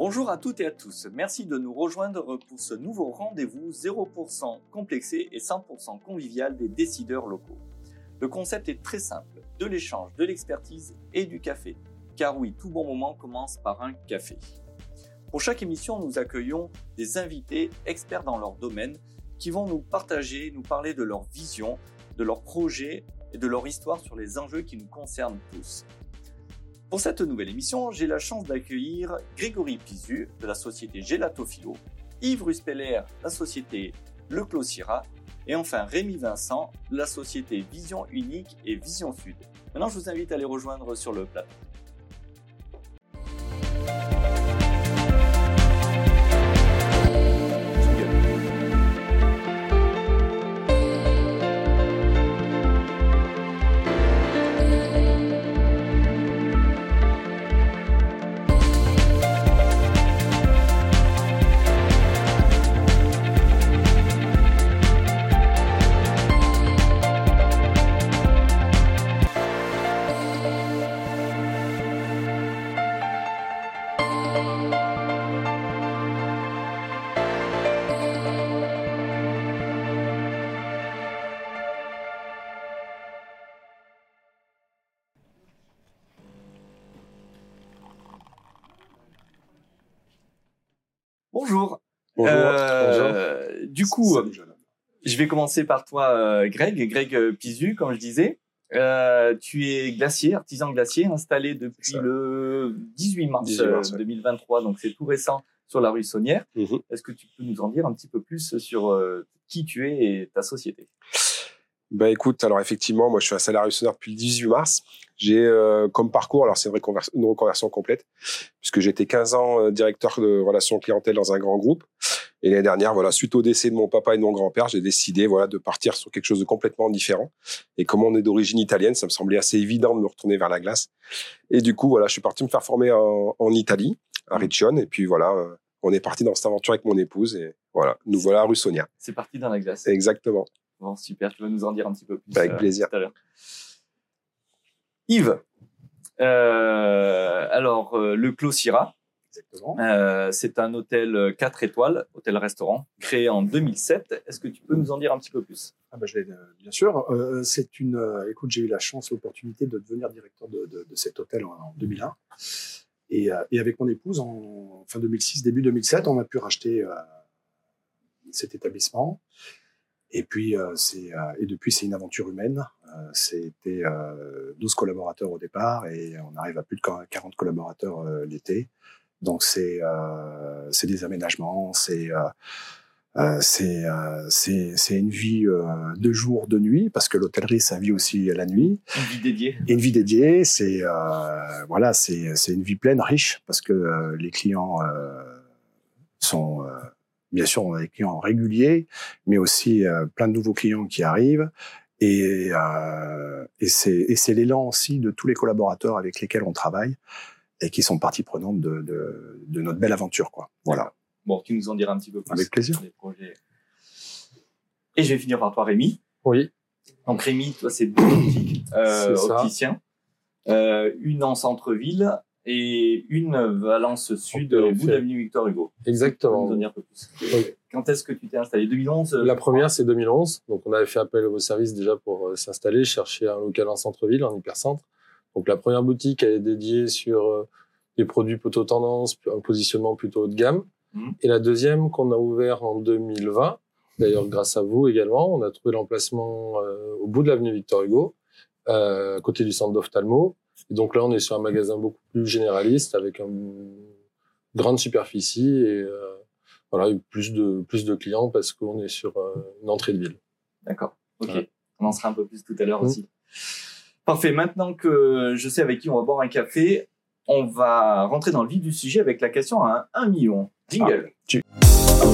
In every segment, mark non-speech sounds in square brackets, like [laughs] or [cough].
Bonjour à toutes et à tous, merci de nous rejoindre pour ce nouveau rendez-vous 0% complexé et 100% convivial des décideurs locaux. Le concept est très simple, de l'échange, de l'expertise et du café. Car oui, tout bon moment commence par un café. Pour chaque émission, nous accueillons des invités experts dans leur domaine qui vont nous partager, nous parler de leur vision, de leurs projets et de leur histoire sur les enjeux qui nous concernent tous. Pour cette nouvelle émission, j'ai la chance d'accueillir Grégory Pizu de la société Gelato Philo, Yves Ruspeller de la société Le Clos et enfin Rémi Vincent de la société Vision Unique et Vision Sud. Maintenant, je vous invite à les rejoindre sur le plateau. Bonjour. Bonjour. Euh, du coup, Salut, je vais commencer par toi, euh, Greg. Greg Pizu, comme je disais. Euh, tu es glacier, artisan glacier, installé depuis le 18 mars, 18 mars, euh, ouais. 2023, donc c'est tout récent sur la rue Saunière. Mhm. Est-ce que tu peux nous en dire un petit peu plus sur euh, qui tu es et ta société? Bah écoute, alors effectivement, moi je suis un salarié sonore depuis le 18 mars. J'ai euh, comme parcours, alors c'est une, reconver- une reconversion complète, puisque j'étais 15 ans euh, directeur de relations clientèle dans un grand groupe. Et l'année dernière, voilà, suite au décès de mon papa et de mon grand-père, j'ai décidé voilà de partir sur quelque chose de complètement différent. Et comme on est d'origine italienne, ça me semblait assez évident de me retourner vers la glace. Et du coup, voilà, je suis parti me faire former en, en Italie, à Riccione. Et puis voilà, euh, on est parti dans cette aventure avec mon épouse. Et voilà, nous voilà à rue Sonia. C'est parti dans la glace. Exactement. Bon, super, tu vas nous en dire un petit peu plus. Avec euh, plaisir. tout à l'heure. Yves, euh, alors euh, le Clos Syrah, euh, c'est un hôtel 4 étoiles, hôtel-restaurant, créé en 2007. Est-ce que tu peux nous en dire un petit peu plus? Ah bah, je euh, bien sûr. Euh, c'est une. euh, écoute, j'ai eu la chance, l'opportunité de devenir directeur de, de- de cet hôtel en, en 2001. Et, euh, et avec mon épouse, en fin 2006, début 2007, on a pu racheter euh, cet établissement. Et puis, euh, c'est, euh, et depuis, c'est une aventure humaine. Euh, c'était euh, 12 collaborateurs au départ et on arrive à plus de 40 collaborateurs l'été. Donc, c'est, euh, c'est des aménagements, c'est. euh, c'est euh, c'est c'est une vie euh, de jour, de nuit, parce que l'hôtellerie, ça vit aussi la nuit. Une vie dédiée Et une vie dédiée, c'est euh, voilà, c'est c'est une vie pleine, riche, parce que les clients euh, sont euh, bien sûr on a des clients réguliers, mais aussi euh, plein de nouveaux clients qui arrivent. Et, euh, et c'est l'élan aussi de tous les collaborateurs avec lesquels on travaille et qui sont partie prenante de, de, de notre belle aventure, quoi. Voilà. Bon, tu nous en diras un petit peu plus. Avec plaisir. sur les projets. Et je vais finir par toi, Rémi. Oui, Donc Rémi, toi, c'est [coughs] deux boutiques euh, opticiens. Euh, une en centre-ville et une Valence Sud, au bout l'avenue Victor Hugo. Exactement. nous en dire un peu plus. Oui. Quand est-ce que tu t'es installé? 2011 euh, La première, c'est 2011. Donc, on avait fait appel à vos services déjà pour euh, s'installer, chercher un local en centre-ville, en hypercentre. Donc, la première boutique, elle est dédiée sur euh, des produits plutôt tendance, un positionnement plutôt haut de gamme. Mhm. Et la deuxième qu'on a ouvert en 2020, d'ailleurs grâce à vous également, on a trouvé l'emplacement euh, au bout de l'avenue Victor Hugo, euh, à côté du centre d'ophtalmo. Et donc là, on est sur un magasin beaucoup plus généraliste avec une grande superficie et euh, voilà, plus de plus de clients parce qu'on est sur euh, une entrée de ville. D'accord. Ok. On en sera un peu plus tout à l'heure Mhm. aussi. Parfait. Maintenant que je sais avec qui on va boire un café, on va rentrer dans le vif du sujet avec la question à un 1 million. Jingle. Alors,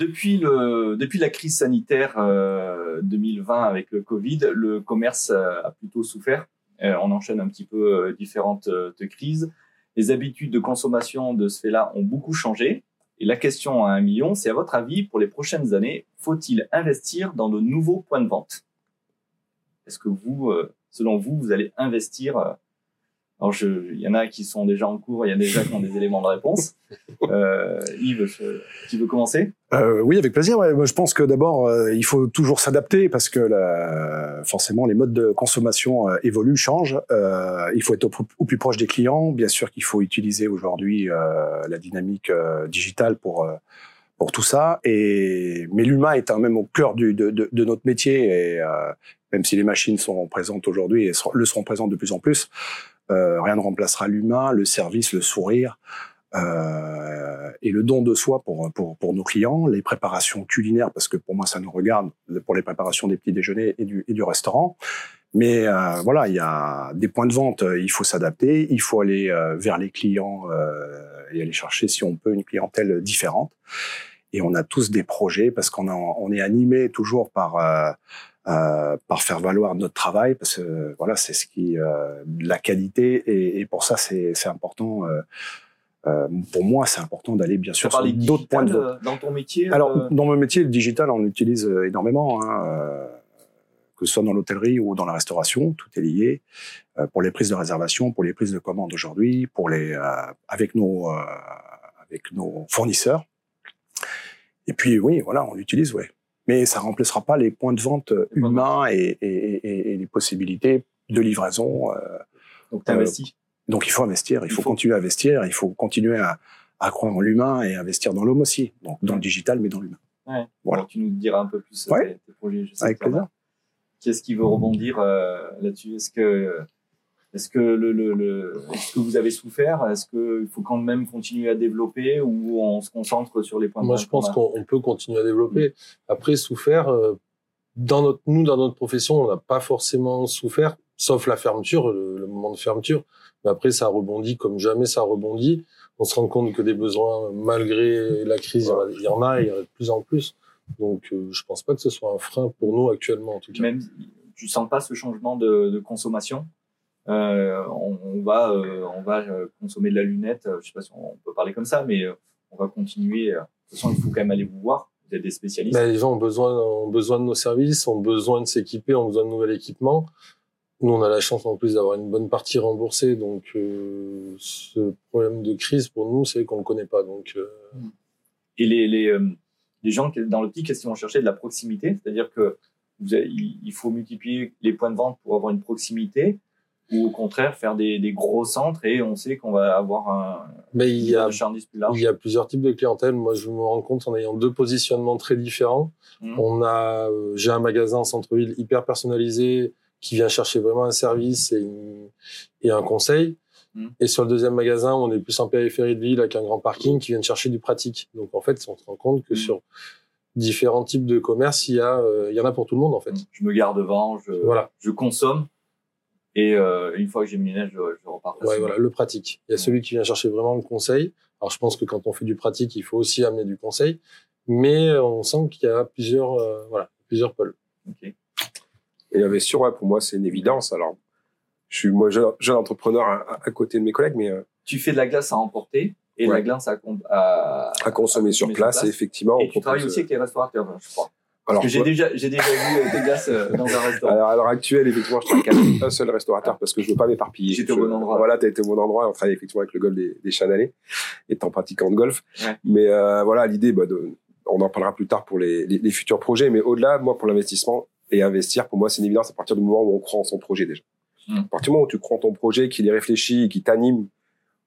depuis, la crise sanitaire euh, 2020 avec le Covid, le commerce euh, a plutôt souffert. Euh, on enchaîne un petit peu euh, différentes euh, crises. Les habitudes de consommation de ce fait-là ont beaucoup changé. Et la question à un million, c'est à votre avis, pour les prochaines années, faut-il investir dans de nouveaux points de vente? Est-ce que vous, euh, selon vous, vous allez investir euh, alors, je, il y en a qui sont déjà en cours, il y a déjà qui ont des éléments de réponse. [laughs] Euh, Yves, je, tu veux commencer? Euh, Oui, avec plaisir. Ouais. Moi, je pense que d'abord, euh, il faut toujours s'adapter parce que la, forcément, les modes de consommation euh, évoluent, changent. Euh, il faut être au, au, plus proche des clients. Bien sûr qu'il faut utiliser aujourd'hui la dynamique digitale pour pour tout ça. Et mais l'humain est quand même au cœur du, de, de, de, notre métier. Et même si les machines sont présentes aujourd'hui et le seront présentes de plus en plus, euh, rien ne remplacera l'humain, le service, le sourire. Euh, et le don de soi pour, pour, pour nos clients, les préparations culinaires, parce que pour moi ça nous regarde, pour les préparations des petits déjeuners et du, et du restaurant. Mais euh, voilà, il y a des points de vente, il faut s'adapter, il faut aller euh, vers les clients euh, et aller chercher, si on peut, une clientèle différente. Et on a tous des projets parce qu'on on est animé toujours par euh, euh, par faire valoir notre travail parce que voilà c'est ce qui euh, la qualité et, et pour ça c'est c'est important euh, euh, pour moi c'est important d'aller bien sûr sur d'autres points de vue dans ton métier alors euh, dans mon métier le digital on l'utilise énormément hein, que ce soit dans l'hôtellerie ou dans la restauration tout est lié pour les prises de réservation pour les prises de commandes aujourd'hui pour les avec nos avec nos fournisseurs. Et puis oui voilà on l'utilise ouais mais ça remplacera pas les points de vente euh, humains et, et, et, et les possibilités de livraison. Euh, donc tu investis. Euh, donc il faut investir, il, faut, faut, continuer à investir, il faut continuer à, à croire en l'humain et investir dans l'homme aussi, donc dans le digital mais dans l'humain. Ouais. Voilà. Alors, tu nous diras un peu plus ouais. tes, tes projets. Je sais Avec plaisir. Qu'est-ce qui veut rebondir euh, là-dessus? Est-ce que est-ce que le, le, le est-ce que vous avez souffert? Est-ce qu'il faut quand même continuer à développer ou on se concentre sur les points Moi, je pense qu'on peut continuer à développer. Après, souffert, euh, dans notre, nous, dans notre profession, on n'a pas forcément souffert, sauf la fermeture, le, le, moment de fermeture. Mais après, ça rebondit comme jamais ça rebondit. On se rend compte que des besoins, malgré la crise, il y en a, il y en a de plus en plus. Donc, euh, je pense pas que ce soit un frein pour nous actuellement, en tout cas. Même, tu sens pas ce changement de, de consommation? Euh, on, on, va, euh, on va consommer de la lunette. Je sais pas si on peut parler comme ça, mais on va continuer. De toute façon, il faut quand même aller vous voir. Vous êtes des spécialistes. Les gens ont besoin, ont besoin de nos services, ont besoin de s'équiper, ont besoin de nouvel équipement. Nous, on a la chance en plus d'avoir une bonne partie remboursée, donc euh, ce problème de crise pour nous, c'est qu'on ne connaît pas. Donc, euh... et les les, euh, les gens dans l'optique, qu'est-ce qu'ils vont chercher de la proximité, c'est-à-dire que vous avez, il faut multiplier les points de vente pour avoir une proximité ou au contraire faire des, des, gros centres et on sait qu'on va avoir un mais il y a plus large. il y a plusieurs types de clientèle moi je me rends compte en ayant deux positionnements très différents mmh. on a j'ai un magasin en centre-ville hyper personnalisé qui vient chercher vraiment un service et, une, et un conseil mmh. et sur le deuxième magasin on est plus en périphérie de ville avec un grand parking qui vient chercher du pratique donc en fait on se rend compte que mmh. sur différents types de commerce il y a euh, il y en a pour tout le monde en fait je me garde devant je voilà je consomme et euh, une fois que j'ai mis les je, je repars. Ouais, voilà, le pratique. Il y a ouais. celui qui vient chercher vraiment le conseil. Alors, je pense que quand on fait du pratique, il faut aussi amener du conseil. Mais on sent qu'il y a plusieurs, euh, voilà, plusieurs pôles. Okay. Et l'investir, ouais, pour moi, c'est une évidence. Alors, je suis, moi, jeune, jeune entrepreneur à, à, côté de mes collègues, mais. Euh, tu fais de la glace à emporter et ouais. de la glace à, à, à consommer sur place, sur place. Et effectivement. Et tu travailles aussi avec les restaurateurs, je crois. Alors, j'ai déjà, j'ai déjà vu des glaces dans un [laughs] restaurant. Alors, à l'heure actuelle, effectivement, je travaille qu'avec [coughs] un seul restaurateur parce que je veux pas m'éparpiller. J'étais au bon endroit. Voilà, t'as été au bon endroit. On travaille effectivement avec le golf des, des Chanalais, étant pratiquant de golf. Ouais. Mais euh, voilà, l'idée, bah, de, on en parlera plus tard pour les, les, les futurs projets. Mais au-delà, moi, pour l'investissement et investir, pour moi, c'est une évidence à partir du moment où on croit en son projet déjà. Mmh. À partir du moment où tu crois en ton projet, qu'il est réfléchi, qui t'anime,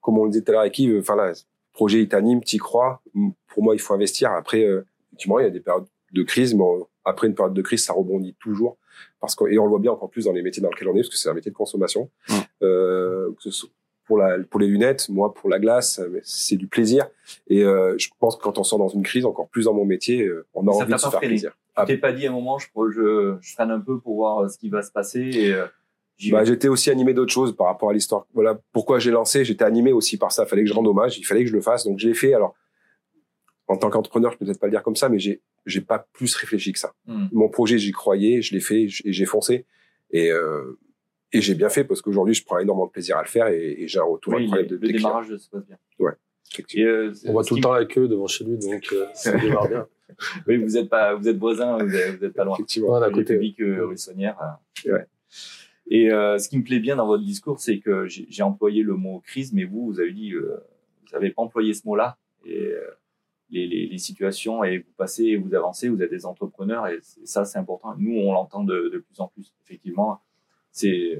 comme on le disait tout à l'heure avec Yves, enfin là, projet, il t'anime, t'y crois. Pour moi, il faut investir. Après, euh, effectivement, il y a des périodes de crise, mais on, après une période de crise, ça rebondit toujours parce que et on le voit bien encore plus dans les métiers dans lesquels on est parce que c'est un métier de consommation. Mmh. Euh, que ce soit pour la pour les lunettes, moi pour la glace, c'est du plaisir et euh, je pense que quand on sort dans une crise, encore plus dans mon métier, euh, on a ça envie de se faire plaisir. Tu t'es pas dit à un moment, je, je, je freine un peu pour voir ce qui va se passer et euh, bah, j'étais aussi animé d'autres choses par rapport à l'histoire. Voilà pourquoi j'ai lancé. J'étais animé aussi par ça. Fallait que je rende hommage. Il fallait que je le fasse. Donc je l'ai fait. Alors en tant qu'entrepreneur, je peux peut-être pas le dire comme ça, mais j'ai j'ai pas plus réfléchi que ça. Mm. Mon projet, j'y croyais, je l'ai fait et j'ai foncé et euh, et j'ai bien fait parce qu'aujourd'hui, je prends énormément de plaisir à le faire et, et j'ai un retour oui, incroyable le, de le démarrage se passe bien. Ouais. Et, euh, On voit tout le temps la queue devant chez lui, donc euh, ça [laughs] démarre bien. Oui, vous êtes pas, vous êtes voisins, vous êtes, vous êtes pas loin. Effectivement. À côté. public euh, rue Saunière. euh, ouais. Et euh, ce qui me plaît bien dans votre discours, c'est que j'ai j'ai employé le mot crise, mais vous, vous avez dit, euh, vous avez pas employé ce mot-là. Et euh, les, situations, et vous passez, vous avancez, vous êtes des entrepreneurs, et ça, c'est important. Nous, on l'entend de, plus en plus. Effectivement, c'est,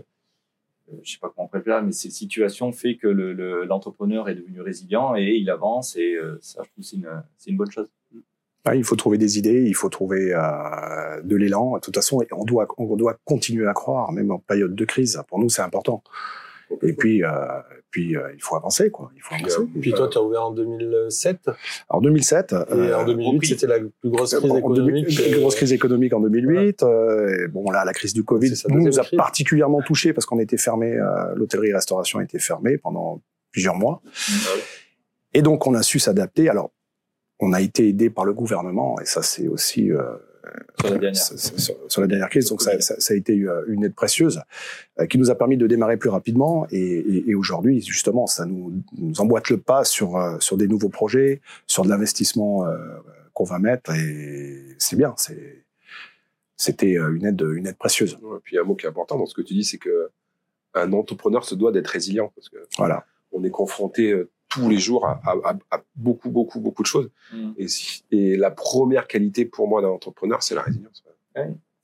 euh, je sais pas comment on mais ces situations fait que le- le- l'entrepreneur est devenu résilient et il avance, et euh, ça, je trouve, c'est une, une bonne chose. Ouais, il faut trouver des idées, il faut trouver euh, de l'élan. De toute façon, on doit, on doit continuer à croire, même en période de crise. Pour nous, c'est important. Et puis, euh, puis euh, il faut avancer, quoi. Il faut avancer. Puis toi, tu as ouvert en 2007, En 2007, et euh, en 2008, repris. c'était la plus grosse crise économique. 2000, une euh, grosse crise économique en 2008. euh, et bon, là, la crise du Covid nous, a particulièrement touchés parce qu'on était fermé, euh, l'hôtellerie-restauration était fermée pendant plusieurs mois. Et donc, on a su s'adapter. Alors, on a été aidé par le gouvernement, et ça, c'est aussi euh, Sur la dernière. c'est- c'est sur, sur la dernière crise. Donc, ça, ça, ça a été euh, une aide précieuse euh, qui nous a permis de démarrer plus rapidement. Et, et, et aujourd'hui, justement, ça nous, nous emboîte le pas sur, euh, sur des nouveaux projets, sur de l'investissement euh, qu'on va mettre. Et c'est bien. C'est, c'était euh, une aide, une aide précieuse. Ouais, puis un mot qui est important dans ce que tu dis, c'est que un entrepreneur se doit d'être résilient parce que Voilà. on est confronté euh, tous les jours à, à- à- à beaucoup, beaucoup, beaucoup de choses. Mm. Et, la première qualité pour moi d'un entrepreneur, c'est la résilience.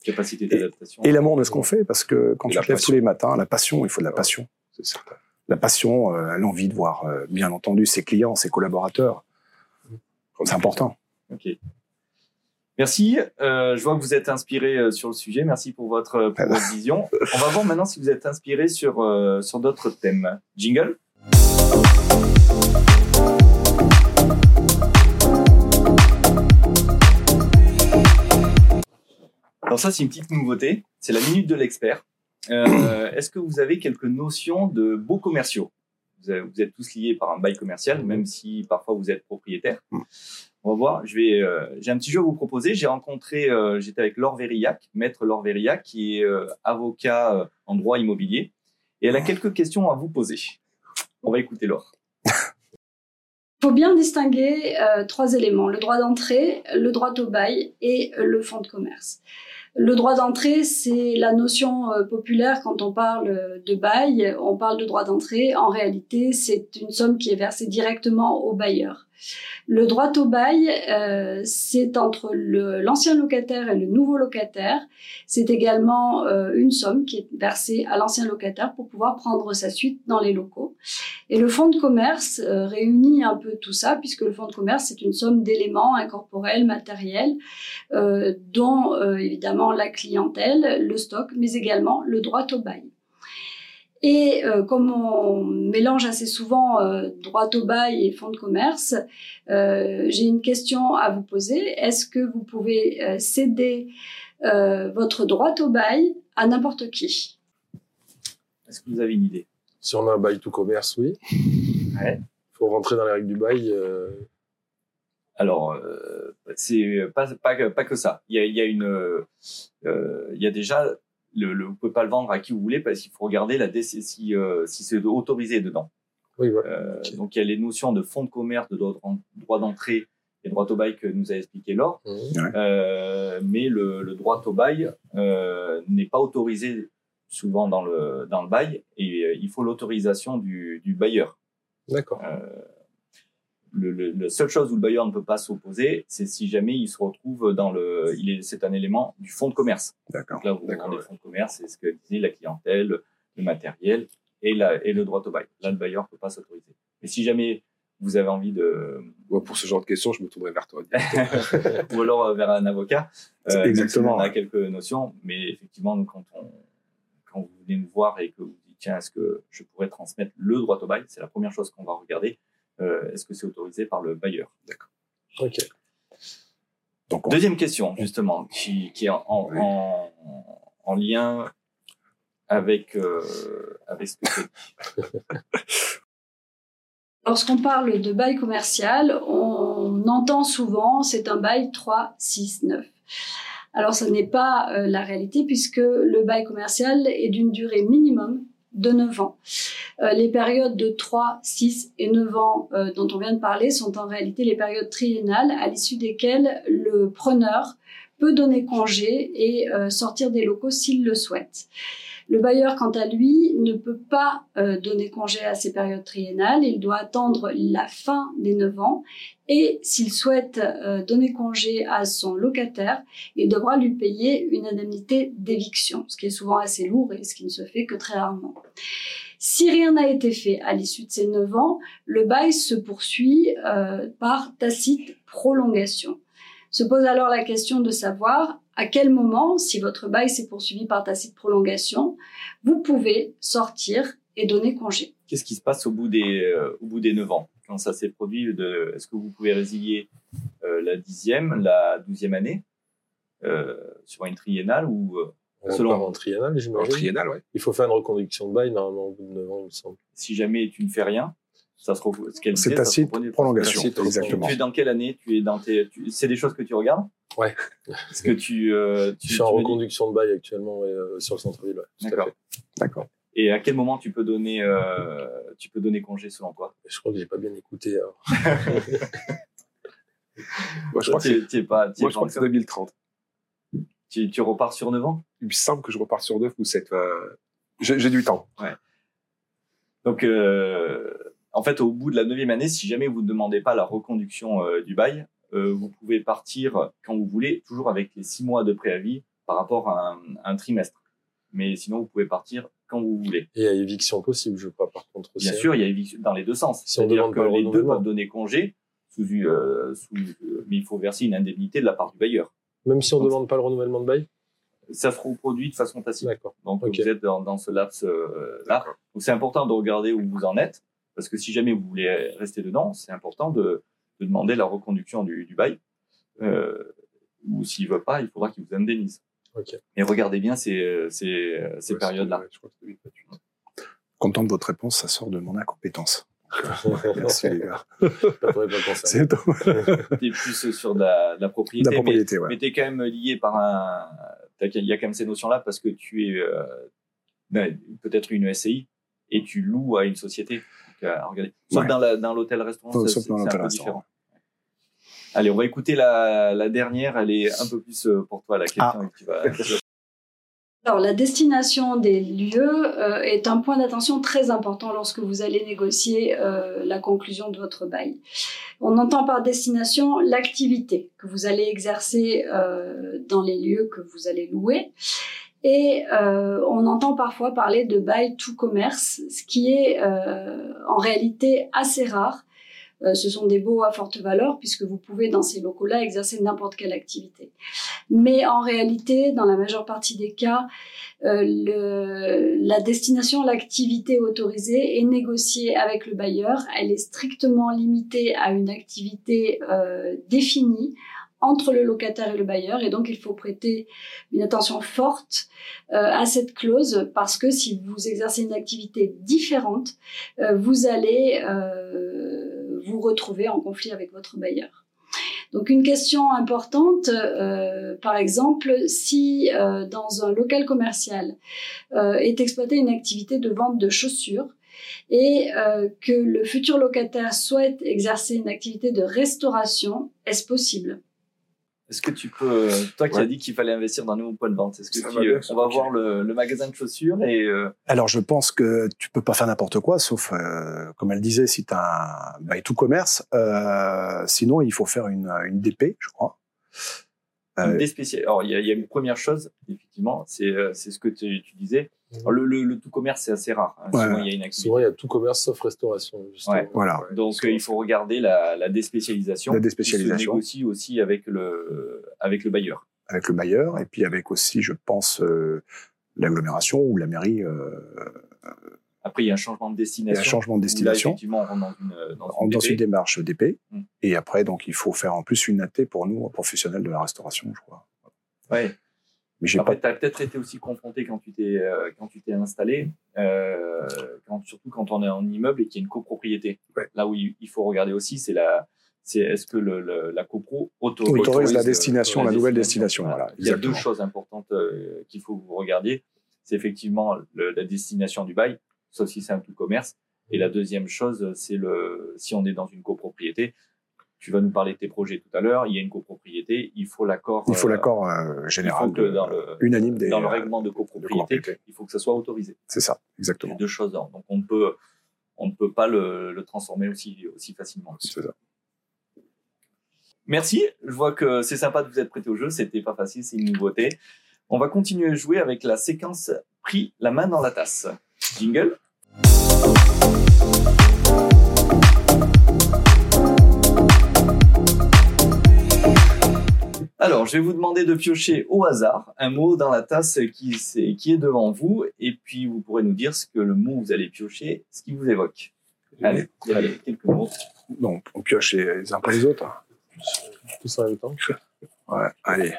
Capacité d'adaptation. Et l'amour de ce qu'on fait, parce que quand Et tu te lèves tous les matins, la passion, il faut de la Ouais. passion. C'est certain. La passion, euh, l'envie de voir, euh, bien entendu, ses clients, ses collaborateurs. C'est important. Ok. Merci. Euh, je vois que vous êtes inspiré sur le sujet. Merci pour votre, pour [laughs] votre vision. On va voir maintenant si vous êtes inspiré sur, sur d'autres thèmes. Jingle? Alors ça, c'est une petite nouveauté. C'est la minute de l'expert. Euh, Est-ce que vous avez quelques notions de beaux commerciaux? Vous, êtes tous liés par un bail commercial, même si parfois vous êtes propriétaire. On va voir. Euh, J'ai un petit jeu à vous proposer. J'ai rencontré. euh, J'étais avec Laure Verillac, maître Laure Verillac, qui est avocat en droit immobilier, et elle a quelques questions à vous poser. On va écouter Laure. Il faut bien distinguer trois éléments, le droit d'entrée, le droit au bail et le fonds de commerce. Le droit d'entrée, c'est la notion euh, populaire quand on parle de bail, on parle de droit d'entrée. En réalité, c'est une somme qui est versée directement au bailleur. Le droit au bail, euh, c'est entre l'ancien locataire et le nouveau locataire. C'est également euh, une somme qui est versée à l'ancien locataire pour pouvoir prendre sa suite dans les locaux. Et le fonds de commerce euh, réunit un peu tout ça, puisque le fonds de commerce, c'est une somme d'éléments incorporels, matériels, dont évidemment la clientèle, le stock, mais également le droit au bail. Et euh, comme on mélange assez souvent euh, droit au bail et fonds de commerce, euh, j'ai une question à vous poser. Est-ce que vous pouvez euh, céder euh, votre droit au bail à n'importe qui? Est-ce que vous avez une idée? Si on a un bail tout commerce, oui. Ouais. faut rentrer dans les règles du bail. euh, Alors, euh, c'est pas, pas, que- pas que ça. Il y a, il y a une, il y a déjà, le, le, vous pouvez pas le vendre à qui vous voulez parce qu'il faut regarder la DC, si, euh, si c'est autorisé dedans. Oui, voilà. Euh. Donc il y a les notions de fonds de commerce, de droit d'entrée et droit au bail que nous a expliqué Laure. Mhm. Euh, mais le, le droit au bail euh, n'est pas autorisé souvent dans le, dans le bail et euh, il faut l'autorisation du, du bailleur. D'accord. Le, le, la seule chose où le bailleur ne peut pas s'opposer, c'est si jamais il se retrouve dans le, il est, c'est un élément du fonds de commerce. D'accord. Donc là, vous ouais. le fonds de commerce, c'est ce que disait la clientèle, le matériel et, la, et le droit au bail. Là, le bailleur ne peut pas s'autoriser. Mais si jamais vous avez envie de, pour ce genre de questions, je me tournerai vers toi. [laughs] ou alors euh, vers un avocat, euh, exactement, on a quelques notions, mais effectivement, nous, quand on, quand vous venez nous voir et que vous dites, tiens, est-ce que je pourrais transmettre le droit au bail, c'est la première chose qu'on va regarder. Euh, est-ce que c'est autorisé par le bailleur? Ok. Donc, on- Deuxième question, justement, qui, qui est en, en, en, en lien avec, euh, avec ce que. [laughs] Lorsqu'on parle de bail commercial, on entend souvent c'est un bail 3, 6, 9. Alors ce n'est pas euh, la réalité puisque le bail commercial est d'une durée minimum de 9 ans. Euh, les périodes de 3, 6 et 9 ans euh, dont on vient de parler sont en réalité les périodes triennales à l'issue desquelles le preneur peut donner congé et euh, sortir des locaux s'il le souhaite. Le bailleur, quant à lui, ne peut pas donner congé à ces périodes triennales. Il doit attendre la fin des 9 ans et s'il souhaite donner congé à son locataire, il devra lui payer une indemnité d'éviction, ce qui est souvent assez lourd et ce qui ne se fait que très rarement. Si rien n'a été fait à l'issue de ces 9 ans, le bail se poursuit euh, par tacite prolongation. Se pose alors la question de savoir à quel moment, si votre bail s'est poursuivi par tacite prolongation, vous pouvez sortir et donner congé. Qu'est-ce qui se passe au bout des, euh, au bout des 9 ans? Quand ça s'est produit, est-ce que vous pouvez résilier euh, la dixième, la douzième année sur une triennale ou Selon en triennale, j'imagine. En triennale, ouais. Il faut faire une reconduction de bail normalement au bout de 9 ans, il me semble. Si jamais tu ne fais rien, ça se retrouve. C'est tacite prolongation, exactement. Tu es dans quelle année Tu es dans tes. C'est des choses que tu regardes Ouais. Est-ce que tu, euh, tu. Je suis en reconduction de bail actuellement euh, sur le centre-ville. Ouais, D'accord. D'accord. Et à quel moment tu peux donner, euh, tu peux donner congé selon toi Je crois que j'ai pas bien écouté. Alors. [laughs] Moi, je crois que c'est 2030. Tu, tu, repars sur 9 ans? Il me semble que je repars sur 9 ou 7. J'ai du temps. Ouais. Donc, euh, en fait, au bout de la neuvième année, si jamais vous ne demandez pas la reconduction euh, du bail, euh, vous pouvez partir quand vous voulez, toujours avec les six mois de préavis par rapport à un, un, trimestre. Mais sinon, vous pouvez partir quand vous voulez. Et il y a éviction possible, je crois, par contre. Bien sûr, il y a éviction dans les deux sens. Si C'est-à-dire que les deux peuvent donner congé, sous, euh, sous, mais il faut verser une indemnité de la part du bailleur. Même si on ne demande pas le renouvellement de bail Ça se reproduit de façon tacite. D'accord. Donc vous êtes dans, dans ce laps-là. Donc c'est important de regarder où vous en êtes, parce que si jamais vous voulez rester dedans, c'est important de, de, demander la reconduction du, du bail. Euh, ou s'il veut pas, il faudra qu'il vous indemnise. Okay. Et regardez bien ces, ces, ces ouais, périodes-là. Content de votre réponse, ça sort de mon incompétence. [laughs] Merci les gars. [laughs] C'est [laughs] T'es plus sur de la, de la propriété, la propriété mais, ouais. mais t'es quand même lié par un. Il y a quand même ces notions-là parce que tu es euh, ben, peut-être une SCI et tu loues à une société. Donc, euh, regardez. Sauf ouais. dans, l'hôtel-restaurant, c'est un peu différent. Allez, on va écouter la, la dernière. Elle est un peu plus euh, pour toi la question ah. que tu vas. Alors, la destination des lieux euh, est un point d'attention très important lorsque vous allez négocier euh, la conclusion de votre bail. On entend par destination l'activité que vous allez exercer euh, dans les lieux que vous allez louer. Et on entend parfois parler de bail tout commerce, ce qui est en réalité assez rare. Euh, ce sont des baux à forte valeur puisque vous pouvez dans ces locaux-là exercer n'importe quelle activité. Mais en réalité, dans la majeure partie des cas, euh, la destination, l'activité autorisée est négociée avec le bailleur. Elle est strictement limitée à une activité euh, définie entre le locataire et le bailleur et donc il faut prêter une attention forte à cette clause parce que si vous exercez une activité différente, vous allez vous retrouver en conflit avec votre bailleur. Donc une question importante, euh, par exemple, si euh, dans un local commercial euh, est exploitée une activité de vente de chaussures et que le futur locataire souhaite exercer une activité de restauration, est-ce possible? Est-ce que tu peux, toi qui ouais. as dit qu'il fallait investir dans un nouveau point de vente, est-ce que tu, va on va okay. voir le, le, magasin de chaussures et euh... Alors je pense que tu peux pas faire n'importe quoi, sauf euh, comme elle disait, si tu as un bah, tout commerce. Euh, sinon, il faut faire une, une DP, je crois. Déspécial... Alors il y, y, a une première chose, effectivement, c'est c'est ce que tu, tu disais. Alors, le, le, le, tout commerce, c'est assez rare. Hein. Ouais. Souvent, il y a une activité. Souvent, il y a tout commerce sauf restauration. Ouais. Voilà. Donc, euh, il faut regarder la, la déspécialisation. La déspécialisation. Qui se négocie aussi avec le, avec le bailleur. Avec le bailleur, et puis avec aussi, je pense, euh, l'agglomération ou la mairie. Euh, Après, il y a un changement de destination. Il y a un changement de destination. Là, effectivement, on rentre dans une, dans une, dans une démarche DP. Hum. Et après, donc, il faut faire en plus une AT pour nous, professionnels de la restauration, je crois. Ouais. Mais j'ai pas. tu as peut-être été aussi confronté quand tu t'es euh, quand tu t'es installé, euh, quand, surtout quand on est en immeuble et qu'il y a une copropriété. Ouais. Là où il, faut regarder aussi, c'est la c'est est-ce que le, le, la copro autorise, autorise la destination, la nouvelle destination. Voilà. voilà il y a deux choses importantes euh, qu'il faut que vous regardiez. c'est effectivement le- la destination du bail, sauf si c'est un tout commerce. Et la deuxième chose, c'est le si on est dans une copropriété. Tu vas nous parler de tes projets tout à l'heure. Il y a une copropriété, il faut l'accord. Il faut euh, l'accord euh, il général, faut que de- dans le unanime des dans le euh, règlement de de copropriété, il faut que ça soit autorisé. C'est ça, exactement. deux choses. Donc on peut on ne peut pas le, le transformer aussi aussi facilement. C'est ça. Merci. Je vois que c'est sympa de vous être prêté au jeu. C'était pas facile, c'est une nouveauté. On va continuer à jouer avec la séquence pris la main dans la tasse. Jingle. Alors, je vais vous demander de piocher au hasard un mot dans la tasse qui, est devant vous, et puis vous pourrez nous dire ce que le mot que vous allez piocher, ce qui vous évoque. Allez, allez, quelques mots. Donc, on pioche les, les uns après les autres. Tous en même temps. [laughs] Ouais, allez.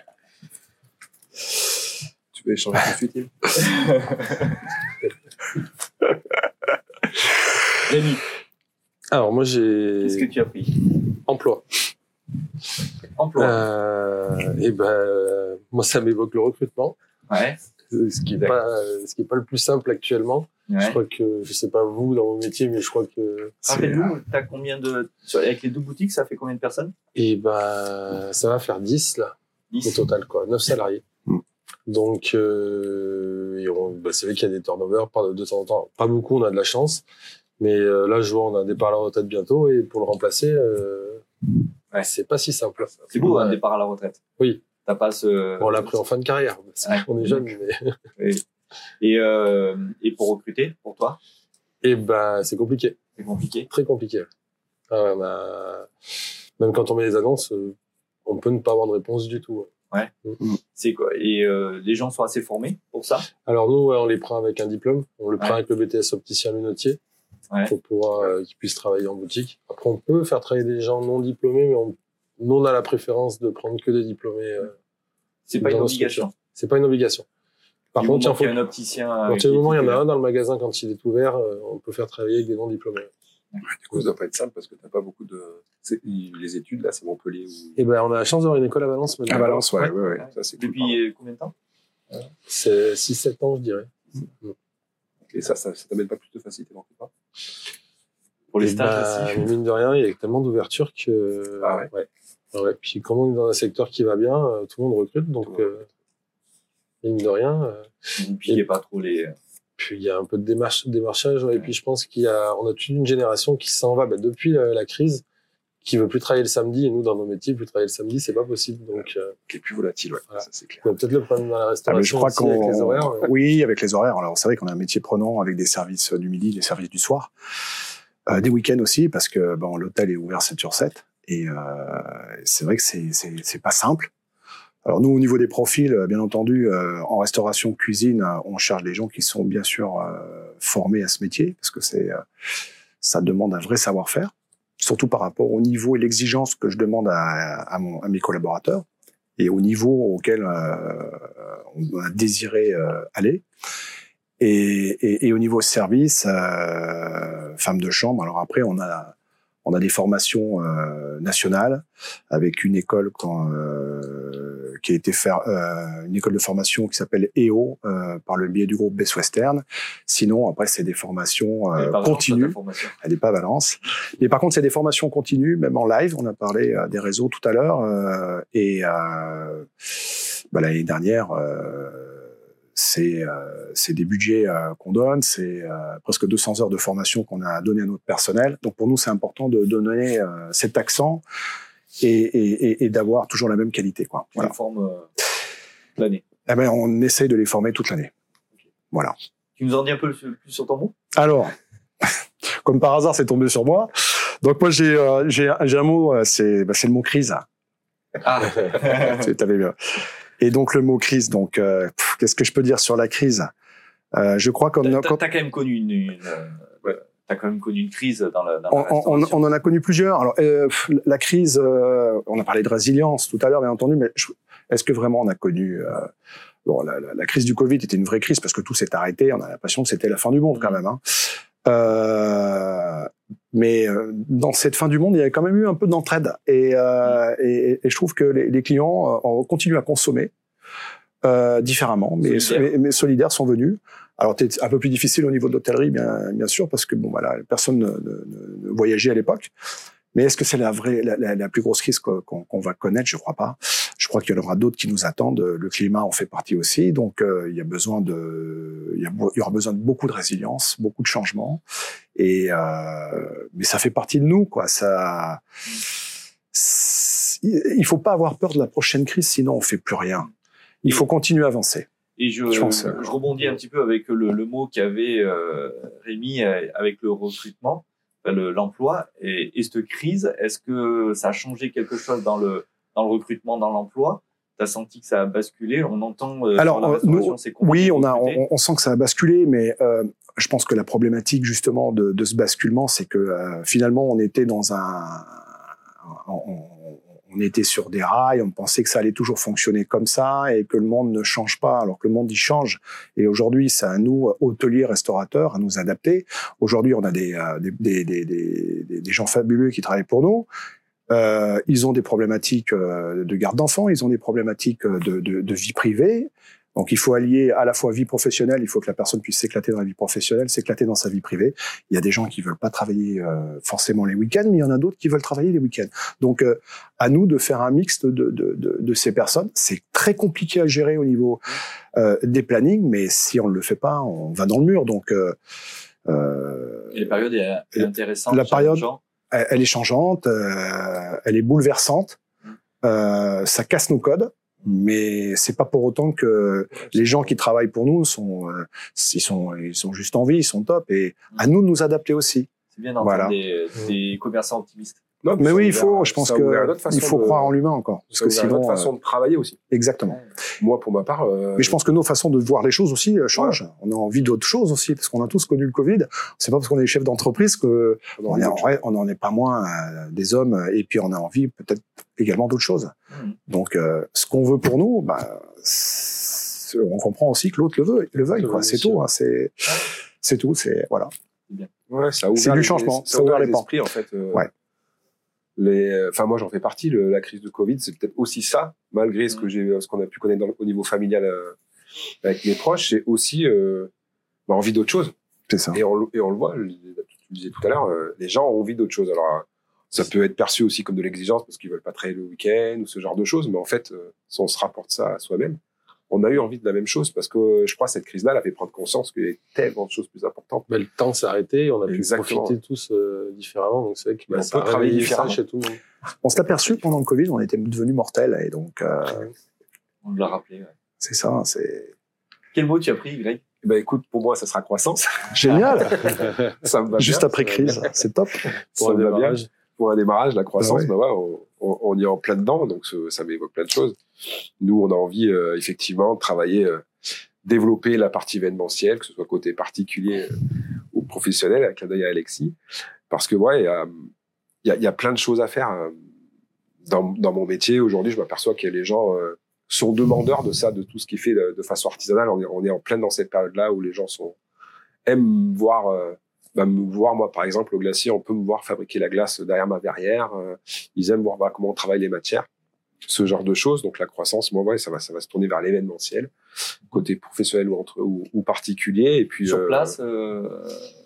Tu peux échanger tout de suite, [laughs] Rémi, Alors, moi, j'ai qu'est-ce que tu as pris? Emploi. Emploi. Euh, et ben, euh, moi, ça m'évoque le recrutement, Ouais. ce qui est D'accord. pas, ce qui est pas le plus simple actuellement. Je crois que, je sais pas vous dans vos métiers, mais je crois que, Rappelle-nous, t'as combien de. Avec les deux boutiques, ça fait combien de personnes? Et ben, ça va faire 10 là. au 10. total, quoi. 9 salariés. Donc, euh, on- bah, c'est vrai qu'il y a des turnovers de temps en temps. Pas beaucoup, on a de la chance. Mais euh, là, je vois, on a un départ à la retraite bientôt. Et pour le remplacer, euh, Ouais. c'est pas si simple. C'est beau, un Ouais. départ à la retraite. Oui. T'as pas ce. Bon, on l'a pris en fin de carrière. parce Ouais. qu'on est jeune. Mais... [laughs] Et, euh, et pour recruter, pour toi, Et ben, c'est compliqué. c'est compliqué. Très compliqué. Ah on a- Même quand on met les annonces, euh, on peut ne pas avoir de réponse du tout. C'est quoi? Et euh, les gens sont assez formés pour ça? Alors nous, ouais, on les prend avec un diplôme. On le prend Ouais. avec le BTS opticien lunetier Ouais. pour pouvoir euh, qu'ils puissent travailler en boutique. Après, on peut faire travailler des gens non diplômés, mais on, nous, on a la préférence de prendre que des diplômés. euh, C'est pas une obligation. c'est pas une obligation. Par Du contre, il faut, y a un opticien. à partir du moment où il y en a un dans le magasin quand il est ouvert, euh, on peut faire travailler avec des non diplômés. Du coup, ça doit pas être simple parce que t'as pas beaucoup de. Les études, là, c'est Montpellier ou? Et ben, on a la chance d'avoir une école à Valence maintenant. À Valence, ouais, Ouais. ouais, ouais. Ça, c'est cool, Depuis euh, combien de temps? C'est 6-7 ans, je dirais. Et ça, ça, ça t'amène pas plus de facilité dans pas? Pour les Et stages aussi. Mine de rien, il y a tellement d'ouverture que. Ah ouais? Ah ouais. Puis comme on est dans un secteur qui va bien, euh, tout le monde recrute, donc euh, mine de rien. euh, Vous ne piquez pas trop les. Puis il y a un peu de démarche, démarchage, ouais, et puis je pense qu'il y a, on a toute une génération qui s'en va bah, depuis euh, la crise, qui veut plus travailler le samedi, et nous dans nos métiers, plus travailler le samedi, c'est pas possible. Donc euh, Qui est plus volatile, ouais. Voilà. Ça, c'est clair. peut-être le problème dans la Ah, mais restauration je crois aussi avec les qu'on, horaires. oui, avec les horaires. Alors c'est vrai qu'on a un métier prenant avec des services du midi, des services du soir, Euh, des week-ends aussi parce que bon, l'hôtel est ouvert 7 sur 7 et euh, c'est vrai que c'est c'est c'est pas simple. Alors nous, au niveau des profils, euh, bien entendu, euh, en restauration cuisine, euh, on cherche des gens qui sont bien sûr euh, formés à ce métier parce que c'est euh, ça demande un vrai savoir-faire, surtout par rapport au niveau et l'exigence que je demande à, à, mon, à mes collaborateurs et au niveau auquel euh, on a désiré aller. Et, et, et au niveau service, femme de chambre. Alors après, on a on a des formations nationales avec une école quand, qui a été faire euh, une école de formation qui s'appelle EO euh, par le biais du groupe Best Western. Sinon, après, c'est des formations euh, continues. formation. Elle n'est pas à Valence. Mais par contre, c'est des formations continues, même en live. On a parlé euh, des réseaux tout à l'heure. euh, et euh, bah, l'année dernière, euh, c'est euh, des budgets euh, qu'on donne, c'est euh, presque 200 heures de formation qu'on a donné à notre personnel. Donc pour nous, c'est important de donner euh, cet accent et, et, et, d'avoir toujours la même qualité. Quoi. Tu Voilà. les formes euh, l'année. Eh ben, on essaye de les former toute l'année. Voilà. Tu nous en dis un peu plus sur ton mot? Alors, [laughs] comme par hasard, c'est tombé sur moi. Donc moi, j'ai euh, un mot, euh, c'est bah, le mot crise. Ah, [laughs] Tu- t'avais bien. Et donc le mot crise. Donc euh, qu'est-ce que je peux dire sur la crise? Euh, Je crois qu'on t'as t'as quand même connu une, une, euh, t'as quand même connu une crise dans la, dans on, en a connu plusieurs. Alors euh, la crise, euh, on a parlé de résilience tout à l'heure, bien entendu, mais est-ce que vraiment on a connu euh, Bon, la, la- la crise du Covid était une vraie crise parce que tout s'est arrêté. On a l'impression que c'était la fin du monde quand même. Hein. Mais dans cette fin du monde, il y avait quand même eu un peu d'entraide. Et, et, et je trouve que les, les clients ont continué à consommer. différemment, mais Solidaires. mais, mais solidaires sont venus. Alors, c'est un peu plus difficile au niveau de l'hôtellerie, bien, bien sûr, parce que bon, voilà, personne ne, voyageait à l'époque. Mais est-ce que c'est la vraie, la, plus grosse crise qu'on va connaître? Je crois pas. Je crois qu'il y en aura d'autres qui nous attendent. Le climat en fait partie aussi, donc euh, il y a besoin de, il y, il y aura besoin de beaucoup de résilience, beaucoup de changements. Et euh, mais ça fait partie de nous, quoi. Ça, il faut pas avoir peur de la prochaine crise, sinon on fait plus rien. Il faut continuer à avancer. Et je, Je pense, euh, je rebondis un petit peu avec le, le mot qu'avait euh, Rémi euh, avec le recrutement, enfin, le- l'emploi et, et cette crise. Est-ce que ça a changé quelque chose dans le dans le recrutement, dans l'emploi? T'as senti que ça a basculé? On entend. euh, Alors, la euh, nous, Oui, on a, on, on sent que ça a basculé, mais euh, je pense que la problématique justement de, de ce basculement, c'est que finalement on était dans un, on était sur des rails, on pensait que ça allait toujours fonctionner comme ça et que le monde ne change pas, alors que le monde y change. Et aujourd'hui, c'est à nous, hôteliers, restaurateurs, à nous adapter. Aujourd'hui, on a des, euh, des, des, des, gens fabuleux qui travaillent pour nous. Euh, ils ont des problématiques euh, de garde d'enfants, ils ont des problématiques de vie privée. Donc il faut allier à la fois vie professionnelle, il faut que la personne puisse s'éclater dans la vie professionnelle, s'éclater dans sa vie privée. Il y a des gens qui veulent pas travailler euh, forcément les week-ends, mais il y en a d'autres qui veulent travailler les week-ends. Donc euh, à nous de faire un mixte de, de, de, de ces personnes. C'est très compliqué à gérer au niveau euh, des plannings, mais si on ne le fait pas, on va dans le mur. Donc euh, euh, Et la période est, intéressante. la période- elle, elle est changeante, euh, elle est bouleversante, euh, ça casse nos codes, mais c'est pas pour autant que les gens qui travaillent pour nous sont, euh, ils sont, ils sont juste en vie, ils sont top, et à nous de nous adapter aussi. C'est bien d'entendre Voilà. des, des commerçants optimistes. Non, Mais oui, il faut, je pense que il faut de- croire en l'humain encore, parce que sinon, autre façon euh, de travailler aussi. exactement. Moi, pour ma part, euh, Mais je pense que nos façons de voir les choses aussi euh, changent. On a envie d'autres choses aussi, parce qu'on a tous connu le Covid. C'est pas parce qu'on est chef d'entreprise que on est en on n'en est pas moins euh, des hommes, et puis on a envie peut-être également d'autres choses. Mhm. Donc, euh, ce qu'on veut pour nous, bah, on comprend aussi que l'autre le veut, le veuille. C'est tout. hein, c'est, c'est tout. C'est voilà. Ouais, ça a ouvert C'est du les- changement, Ça a ouvert ouvre les les esprits, en fait. euh, Ouais. Les, enfin, moi, j'en fais partie. le- la crise de Covid, c'est peut-être aussi ça, malgré ce que Mm. j'ai, ce qu'on a pu connaître dans- au niveau familial euh, avec mes proches, c'est aussi euh, bah, envie d'autre chose. C'est ça. Et on, le- et on le voit. le- Tu le disais tout à l'heure, euh, les gens ont envie d'autre chose. Alors, euh, ça peut être perçu aussi comme de l'exigence parce qu'ils veulent pas travailler le week-end ou ce genre de choses, mais en fait, euh, si on se rapporte ça à soi-même, on a eu envie de la même chose parce que je crois que cette crise-là, elle a fait prendre conscience qu'il y a tellement de choses plus importantes. Bah, le temps s'est arrêté, on a pu profiter tous euh, différemment, donc c'est vrai qu'on Bah, ça peut travailler différemment. chez tout le monde. On s'est aperçu pendant le Covid, on était devenus mortels, et donc euh, On l'a rappelé. ouais. c'est ça. C'est Quel mot tu as pris, Greg? Ben écoute, pour moi, ça sera croissance. [laughs] génial. [laughs] ça me va Juste bien. après crise, c'est top. Pour Ça un me va bien. démarrage. Pour un démarrage, la croissance, Ah ouais. ben ouais, on, on- on y est en plein dedans, donc ce- ça m'évoque plein de choses. Nous, on a envie euh, effectivement de travailler, euh, développer la partie événementielle, que ce soit côté particulier euh, ou professionnel, avec l'œil à Alexis, parce que ouais, il y a, plein de choses à faire. hein. Dans, mon métier, aujourd'hui, je m'aperçois que les gens euh, sont demandeurs de ça, de tout ce qui est fait de, façon artisanale. On est, en plein dans cette période-là où les gens sont aiment voir bah, me voir moi par exemple au glacier on peut me voir fabriquer la glace derrière ma verrière ils aiment voir bah, comment on travaille les matières ce genre de choses donc la croissance moi ouais ça va ça va se tourner vers l'événementiel côté professionnel ou entre ou, ou particulier et puis Sur euh, place, euh,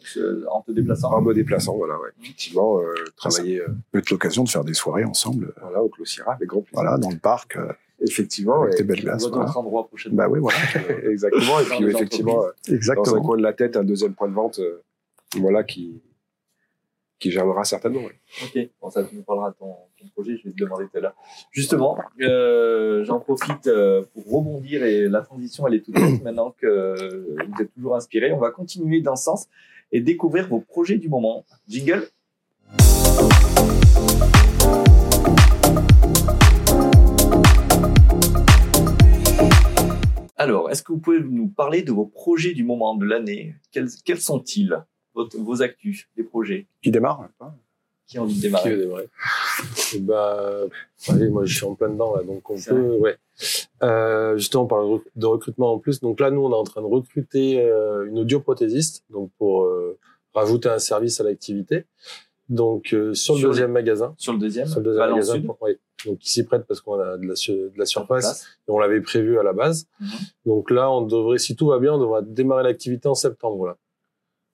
je- en te déplaçant en me déplaçant voilà ouais. effectivement euh, travailler euh, Peut-être l'occasion de faire des soirées ensemble, euh, voilà au Closira avec grand plaisir voilà, dans le parc, euh, effectivement avec et- tes belles On glaces. voilà. endroits prochainement. Bah oui, voilà, [laughs] exactement et Dans puis effectivement euh, dans un exactement. coin de la tête un deuxième point de vente euh, voilà qui qui germera certainement. Ok, bon, ça tu nous parleras de ton, ton projet, je vais te demander tout à l'heure. Justement, euh, j'en profite euh, pour rebondir et la transition elle est toute faite [coughs] maintenant que vous êtes toujours inspiré. On va continuer dans ce sens et découvrir vos projets du moment. Jingle Alors, est-ce que vous pouvez nous parler de vos projets du moment de l'année? Quels, quels sont-ils? Votre- Vos actus, les projets Qui démarre hein Qui ont envie de Qui démarrer veut démarrer ben, allez, moi je suis en plein dedans là, donc on peut, ouais. Euh, justement, on parle de rec- de recrutement en plus. Donc là, nous, on est en train de recruter euh, une audioprothésiste, donc pour euh, rajouter un service à l'activité. Donc euh, sur le Sur deuxième magasin, Sur le deuxième sur le deuxième magasin, Sud pour- oui, donc qui s'y prête parce qu'on a de la, su- de la surface et on l'avait prévu à la base. Mhm. Donc là, on devrait, si tout va bien, on devrait démarrer l'activité en septembre. Là.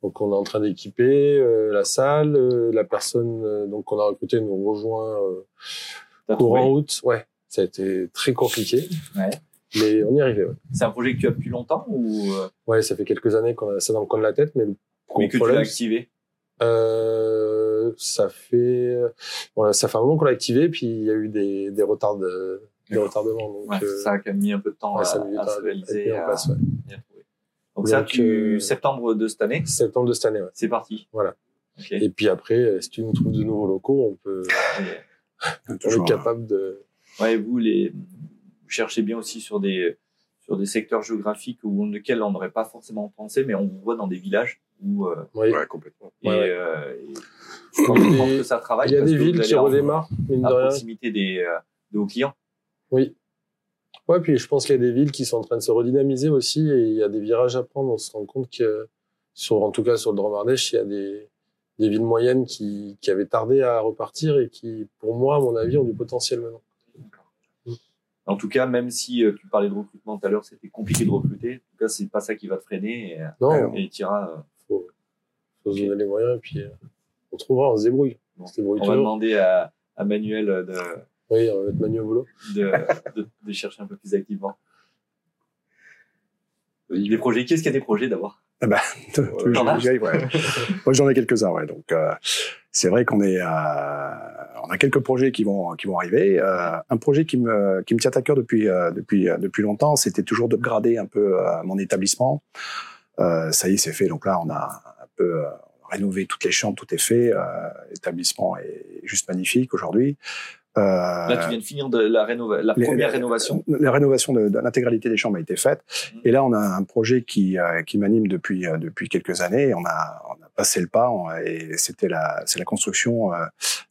Donc on est en train d'équiper euh, la salle, euh, la personne euh, donc qu'on a recruté nous rejoint euh, courant août. Ouais, ça a été très compliqué, Ouais. mais on y est arrivé. Ouais, C'est un projet que tu as depuis longtemps ou euh, ouais ça fait quelques années qu'on a ça dans le coin de la tête, mais le mais que tu l'as activé Euh, ça fait voilà, ça fait un moment qu'on l'a activé, puis il y a eu des, des retards de, des retardements. Donc, Ouais, Ça a quand même mis un peu de temps ouais, à, à temps se à être réaliser. mis en à- place, ouais. À. Donc, ça, tu, euh, septembre de cette année, septembre de cette année. Ouais. c'est parti. Voilà. Et puis après, si tu nous trouves de nouveaux locaux, on peut, on Toujours, est capable de. Ouais, vous, les, vous cherchez bien aussi sur des, sur des secteurs géographiques où, lesquels on n'aurait pas forcément pensé, mais on vous voit dans des villages où, euh, Oui. Ouais, complètement. et, Ouais, ouais. euh, et quand on pense que ça travaille, Il y a parce des villes qui en- redémarrent, mine à de rien. proximité des, euh, de vos clients. Oui. Ouais, puis je pense qu'il y a des villes qui sont en train de se redynamiser aussi et il y a des virages à prendre. On se rend compte que, sur, en tout cas sur le Drôme Ardèche, il y a des, des villes moyennes qui, qui avaient tardé à repartir et qui, pour moi, à mon avis, ont du potentiel maintenant. En tout cas, même si euh, tu parlais de recrutement tout à l'heure, c'était compliqué de recruter. En tout cas, c'est pas ça qui va te freiner et, Non, et tu iras, euh, faut, faut se donner les moyens et puis euh, on trouvera, on se débrouille. Bon. On se débrouille on va demander à, à Manuel de, Oui, on va mettre Manu au boulot. de, de, de chercher un peu plus activement. Des projets. Qu'est-ce qu'il y a des projets d'abord? [laughs] Ouais. Moi, j'en ai quelques-uns, ouais. Donc, euh, c'est vrai qu'on est, euh, on a quelques projets qui vont, qui vont arriver. Euh, un projet qui me, qui me tient à cœur depuis, euh, depuis, euh, depuis longtemps, c'était toujours d'upgrader un peu euh, mon établissement. Euh, ça y est, c'est fait. Donc là, on a un peu euh, rénové toutes les chambres, tout est fait. Euh, L'établissement est juste magnifique aujourd'hui. Euh, Là, tu viens de finir de la, rénova la première les- rénovation. La rénovation de, de l'intégralité des chambres a été faite. Mhm. Et là, on a un projet qui, euh, qui m'anime depuis, euh, depuis quelques années. On a, on a passé le pas on- et c'était la, c'est la construction euh,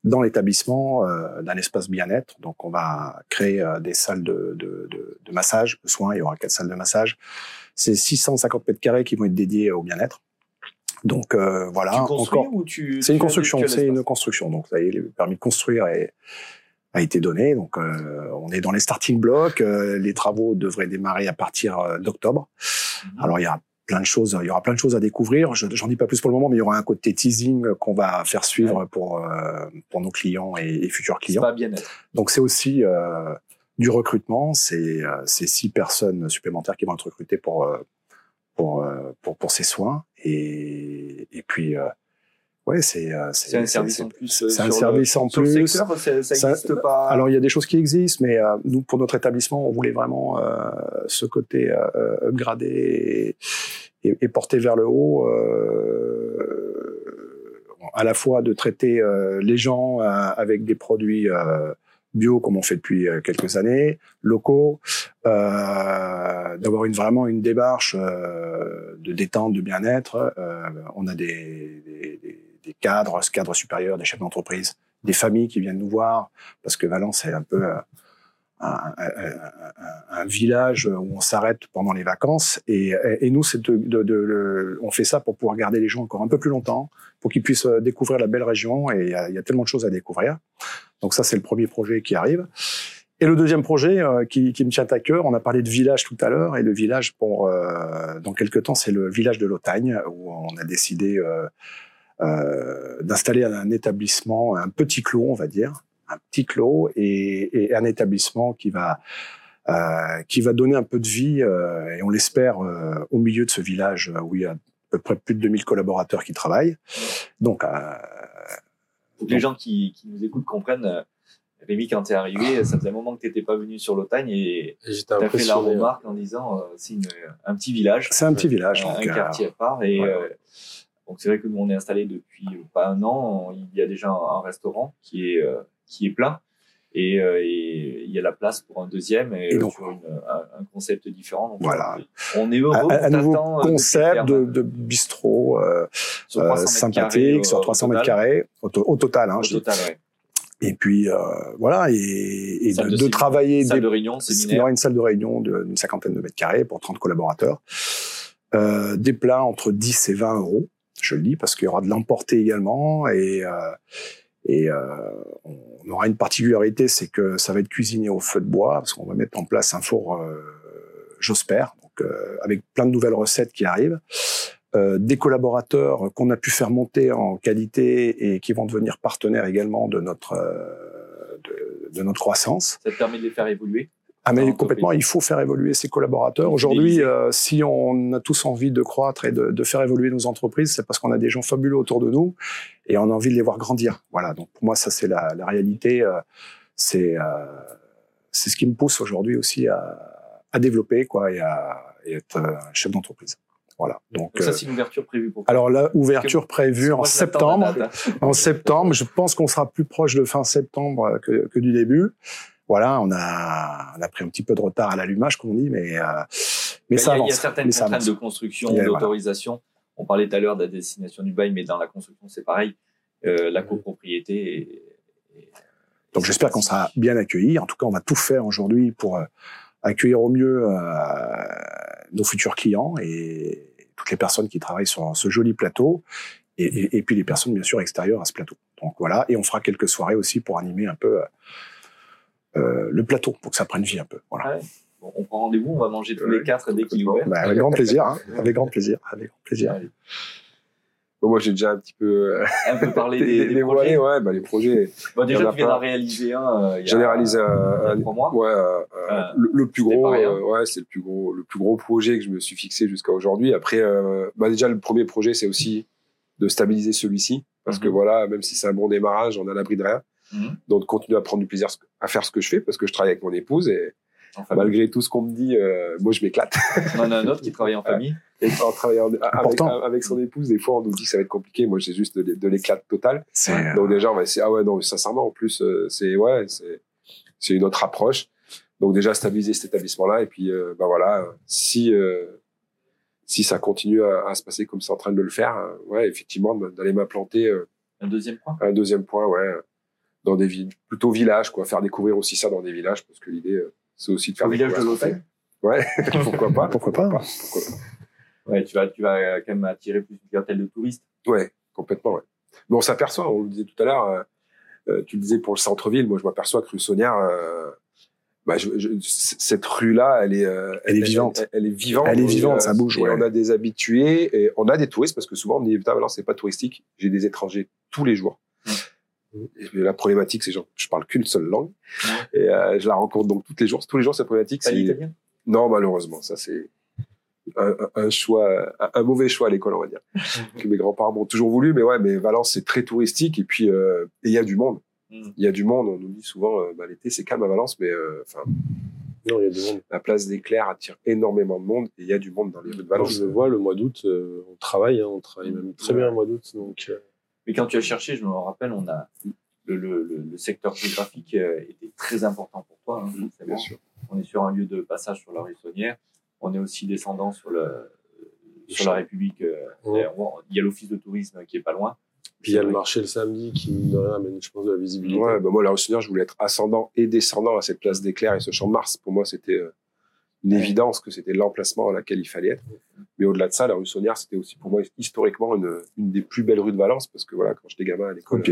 dans l'établissement euh, d'un espace bien-être. Donc, on va créer euh, des salles de, de, de, de massage, de soins. Il y aura quatre salles de massage. C'est 650 mètres carrés qui vont être dédiés au bien-être. Donc, euh, voilà. Encore- c'est une construction, c'est une construction. Donc, ça y est, le permis de construire est, a été donné. Donc, euh, on est dans les starting blocks. Euh, les travaux devraient démarrer à partir euh, d'octobre. Mhm. Alors, il y a plein de choses, il y aura plein de choses à découvrir. Je, j'en dis pas plus pour le moment, mais il y aura un côté teasing qu'on va faire suivre pour euh, pour nos clients et, et futurs clients. pas bien-être. Donc, c'est aussi euh, du recrutement. C'est euh, c'est six personnes supplémentaires qui vont être recrutées pour euh, pour euh, pour pour ces soins. Et et puis euh, ouais, c'est euh, C'est un service c'est- en plus. euh, c'est un le- service en sur le plus. secteur, ça, ça Ça- existe pas. Alors il y a des choses qui existent, mais euh, nous pour notre établissement, on voulait vraiment euh, ce côté euh, upgradé et, et, et porter vers le haut, euh, à la fois de traiter euh, les gens euh, avec des produits euh, bio comme on fait depuis euh, quelques années, locaux, euh, d'avoir une vraiment une démarche euh, de détente, de bien-être. Euh, on a des, des, des, cadres, cadres supérieurs, des chefs d'entreprise des familles qui viennent nous voir, parce que Valence c'est un peu euh, un, village où on s'arrête pendant les vacances, et, nous c'est on fait ça pour pouvoir garder les gens encore un peu plus longtemps, pour qu'ils puissent euh, découvrir la belle région, et il y a, tellement de choses à découvrir. Donc ça c'est le premier projet qui arrive. Et le deuxième projet euh, qui, me tient à cœur, on a parlé de village tout à l'heure, et le village pour dans quelques temps, c'est le village de l'Otagne où on a décidé d'installer un établissement, un petit clos, on va dire, un petit clos et, et un établissement qui va euh, qui va donner un peu de vie euh, et on l'espère euh, au milieu de ce village où il y a à peu près plus de 2000 collaborateurs qui travaillent. Donc euh, Faut que les gens qui, qui nous écoutent comprennent. euh, Rémi, quand t'es arrivé, [coughs] ça faisait un moment que t'étais pas venu sur l'Otagne et j'étais t'as fait la impressionné. remarque en disant euh, c'est un petit village, c'est un petit village. un, donc, un euh, quartier à part. Et ouais, euh, donc c'est vrai que nous on est installé depuis euh, pas un an. Il y a déjà un, restaurant qui est euh, qui est plein et, euh, et il y a la place pour un deuxième et, Et donc- sur une- un, un concept différent. Donc, Voilà. On est heureux. un, un nouveau concept de, de bistrot euh, sur euh, 300 mètres sympathique sur au- 300 au mètres carrés au, to- au total. Hein, Au je dis. total, ouais. Et puis euh, voilà et, et Salle de, de de séminaire, travailler Salle des de réunion, Il y séminaire. aura une salle de réunion d'une cinquantaine de mètres carrés pour 30 collaborateurs. Euh, des plats entre 10 et 20 euros, je le dis, parce qu'il y aura de l'emporter également. Et, euh, euh, on aura une particularité, c'est que ça va être cuisiné au feu de bois, parce qu'on va mettre en place un four euh, euh, avec plein de nouvelles recettes qui arrivent. Des collaborateurs qu'on a pu faire monter en qualité et qui vont devenir partenaires également de notre de, de notre croissance. Ça te permet de les faire évoluer? Ah mais complètement, il faut faire évoluer ses collaborateurs. Aujourd'hui, euh, si on a tous envie de croître et de, de faire évoluer nos entreprises, c'est parce qu'on a des gens fabuleux autour de nous et on a envie de les voir grandir. Voilà. Donc pour moi, ça c'est la, la réalité. euh, c'est euh, c'est ce qui me pousse aujourd'hui aussi à, à développer quoi et à et être un chef d'entreprise. Voilà. Donc, Donc ça, c'est une ouverture prévue pour alors la ouverture prévue en septembre. hein. En septembre, je pense qu'on sera plus proche de fin septembre que, que du début. Voilà, on a, on a pris un petit peu de retard à l'allumage, comme on dit, mais, euh, mais ça a- Il avance. y a certaines mais contraintes avance. de construction, voilà. d'autorisation. On parlait tout à l'heure de la destination du bail, mais dans la construction, c'est pareil. Euh, la copropriété et, et- Donc j'espère qu'on sera bien accueillis. En tout cas, on va tout faire aujourd'hui pour euh, accueillir au mieux euh, nos futurs clients et toutes les personnes qui travaillent sur ce joli plateau. Et, et- et puis les personnes, bien sûr, extérieures à ce plateau. Donc voilà, et on fera quelques soirées aussi pour animer un peu le plateau, pour que ça prenne vie un peu. Voilà. Ah ouais. Bon, on prend rendez-vous, on va manger tous les quatre dès qu'il est ouvert. Bah, avec grand plaisir, hein. avec grand plaisir, avec grand plaisir. Allez. Bon, moi, j'ai déjà un petit peu euh, Un peu parler [laughs] des, dé- des dévoilé, projets. ouais, bah, les projets. Déjà, a tu viens d'en réaliser un. euh, il y a- J'en ai réalisé il y un, a un- trois mois. ouais, un- un- Euh, le, le plus gros, euh, ouais, c'est le plus gros, le plus gros projet que je me suis fixé jusqu'à aujourd'hui. Après, euh, bah, déjà, le premier projet, c'est aussi de stabiliser celui-ci, parce que Mhm. voilà, même si c'est un bon démarrage, on a l'abri de rien. Mhm. Donc, continuer à prendre du plaisir à faire ce que je fais, parce que je travaille avec mon épouse et Enfin, malgré tout ce qu'on me dit, euh, moi, je m'éclate. on en a un autre qui travaille en [laughs] famille. Et en travaillant avec, son épouse, des fois, on nous dit que ça va être compliqué. Moi, j'ai juste de, de l'éclate totale. C'est euh, Donc déjà, on va essayer. Ah ouais, non, sincèrement, en plus, euh, c'est ouais, c'est c'est une autre approche. Donc déjà stabiliser cet établissement-là et puis euh, bah voilà, si euh, si ça continue à, à se passer comme c'est en train de le faire, ouais, effectivement, d'aller m'implanter euh, Un deuxième point? un deuxième point, ouais, dans des villes, plutôt villages, quoi, faire découvrir aussi ça dans des villages parce que l'idée euh, c'est aussi de faire Au village de l'hôtel. Ouais, [laughs] pourquoi pas pourquoi pas. Pourquoi pas. Ouais, tu vas, tu vas quand même attirer plus une clientèle de touristes. Ouais, complètement. Ouais. Mais on s'aperçoit, on le disait tout à l'heure, euh, euh, tu le disais pour le centre-ville, moi je m'aperçois que rue Saunière, euh, bah, je, je- cette rue-là, elle est, euh, Elle est vivante. Elle, elle est vivante. Elle est Et, vivante, ça bouge, et ouais. On a des habitués, et on a des touristes parce que souvent on me dit putain, Valence c'est pas touristique. J'ai des étrangers tous les jours. Et la problématique, c'est que je parle qu'une seule langue et euh, je la rencontre donc tous les jours. Tous les jours, cette problématique, c'est l'italien? Non, malheureusement, ça c'est un, un- un choix, un, mauvais choix à l'école, on va dire. [laughs] que mes grands-parents m'ont toujours voulu, mais ouais, mais Valence c'est très touristique et puis euh, et il y a du monde. Mm. Il y a du monde. On nous dit souvent, euh, bah, l'été c'est calme à Valence, mais euh, enfin Non, il y a du monde. la place des Clairs attire énormément de monde et il y a du monde dans les rues de Valence. je le vois, le mois d'août, euh, on travaille, hein, on travaille même très Ouais. bien le mois d'août. Donc, euh, Mais quand tu as cherché, je me rappelle, on a le, le, le, le secteur géographique euh, était très important pour toi. Hein, forcément. Bien sûr. On est sur un lieu de passage sur la rue Saunière. On est aussi descendant sur le sur la République. euh, on- Il y a l'office de tourisme qui est pas loin. puis il y a le marché le samedi qui, mine de rien, amène, je pense, de la visibilité. Ouais, bah moi la rue Saunière, je voulais être ascendant et descendant à cette place des Clairs et ce champ Mars. Pour moi, c'était euh, une évidence que c'était l'emplacement à laquelle il fallait être. Mais au-delà de ça, la rue Saunière, c'était aussi pour moi historiquement une, une des plus belles rues de Valence parce que voilà, quand j'étais gamin à l'école,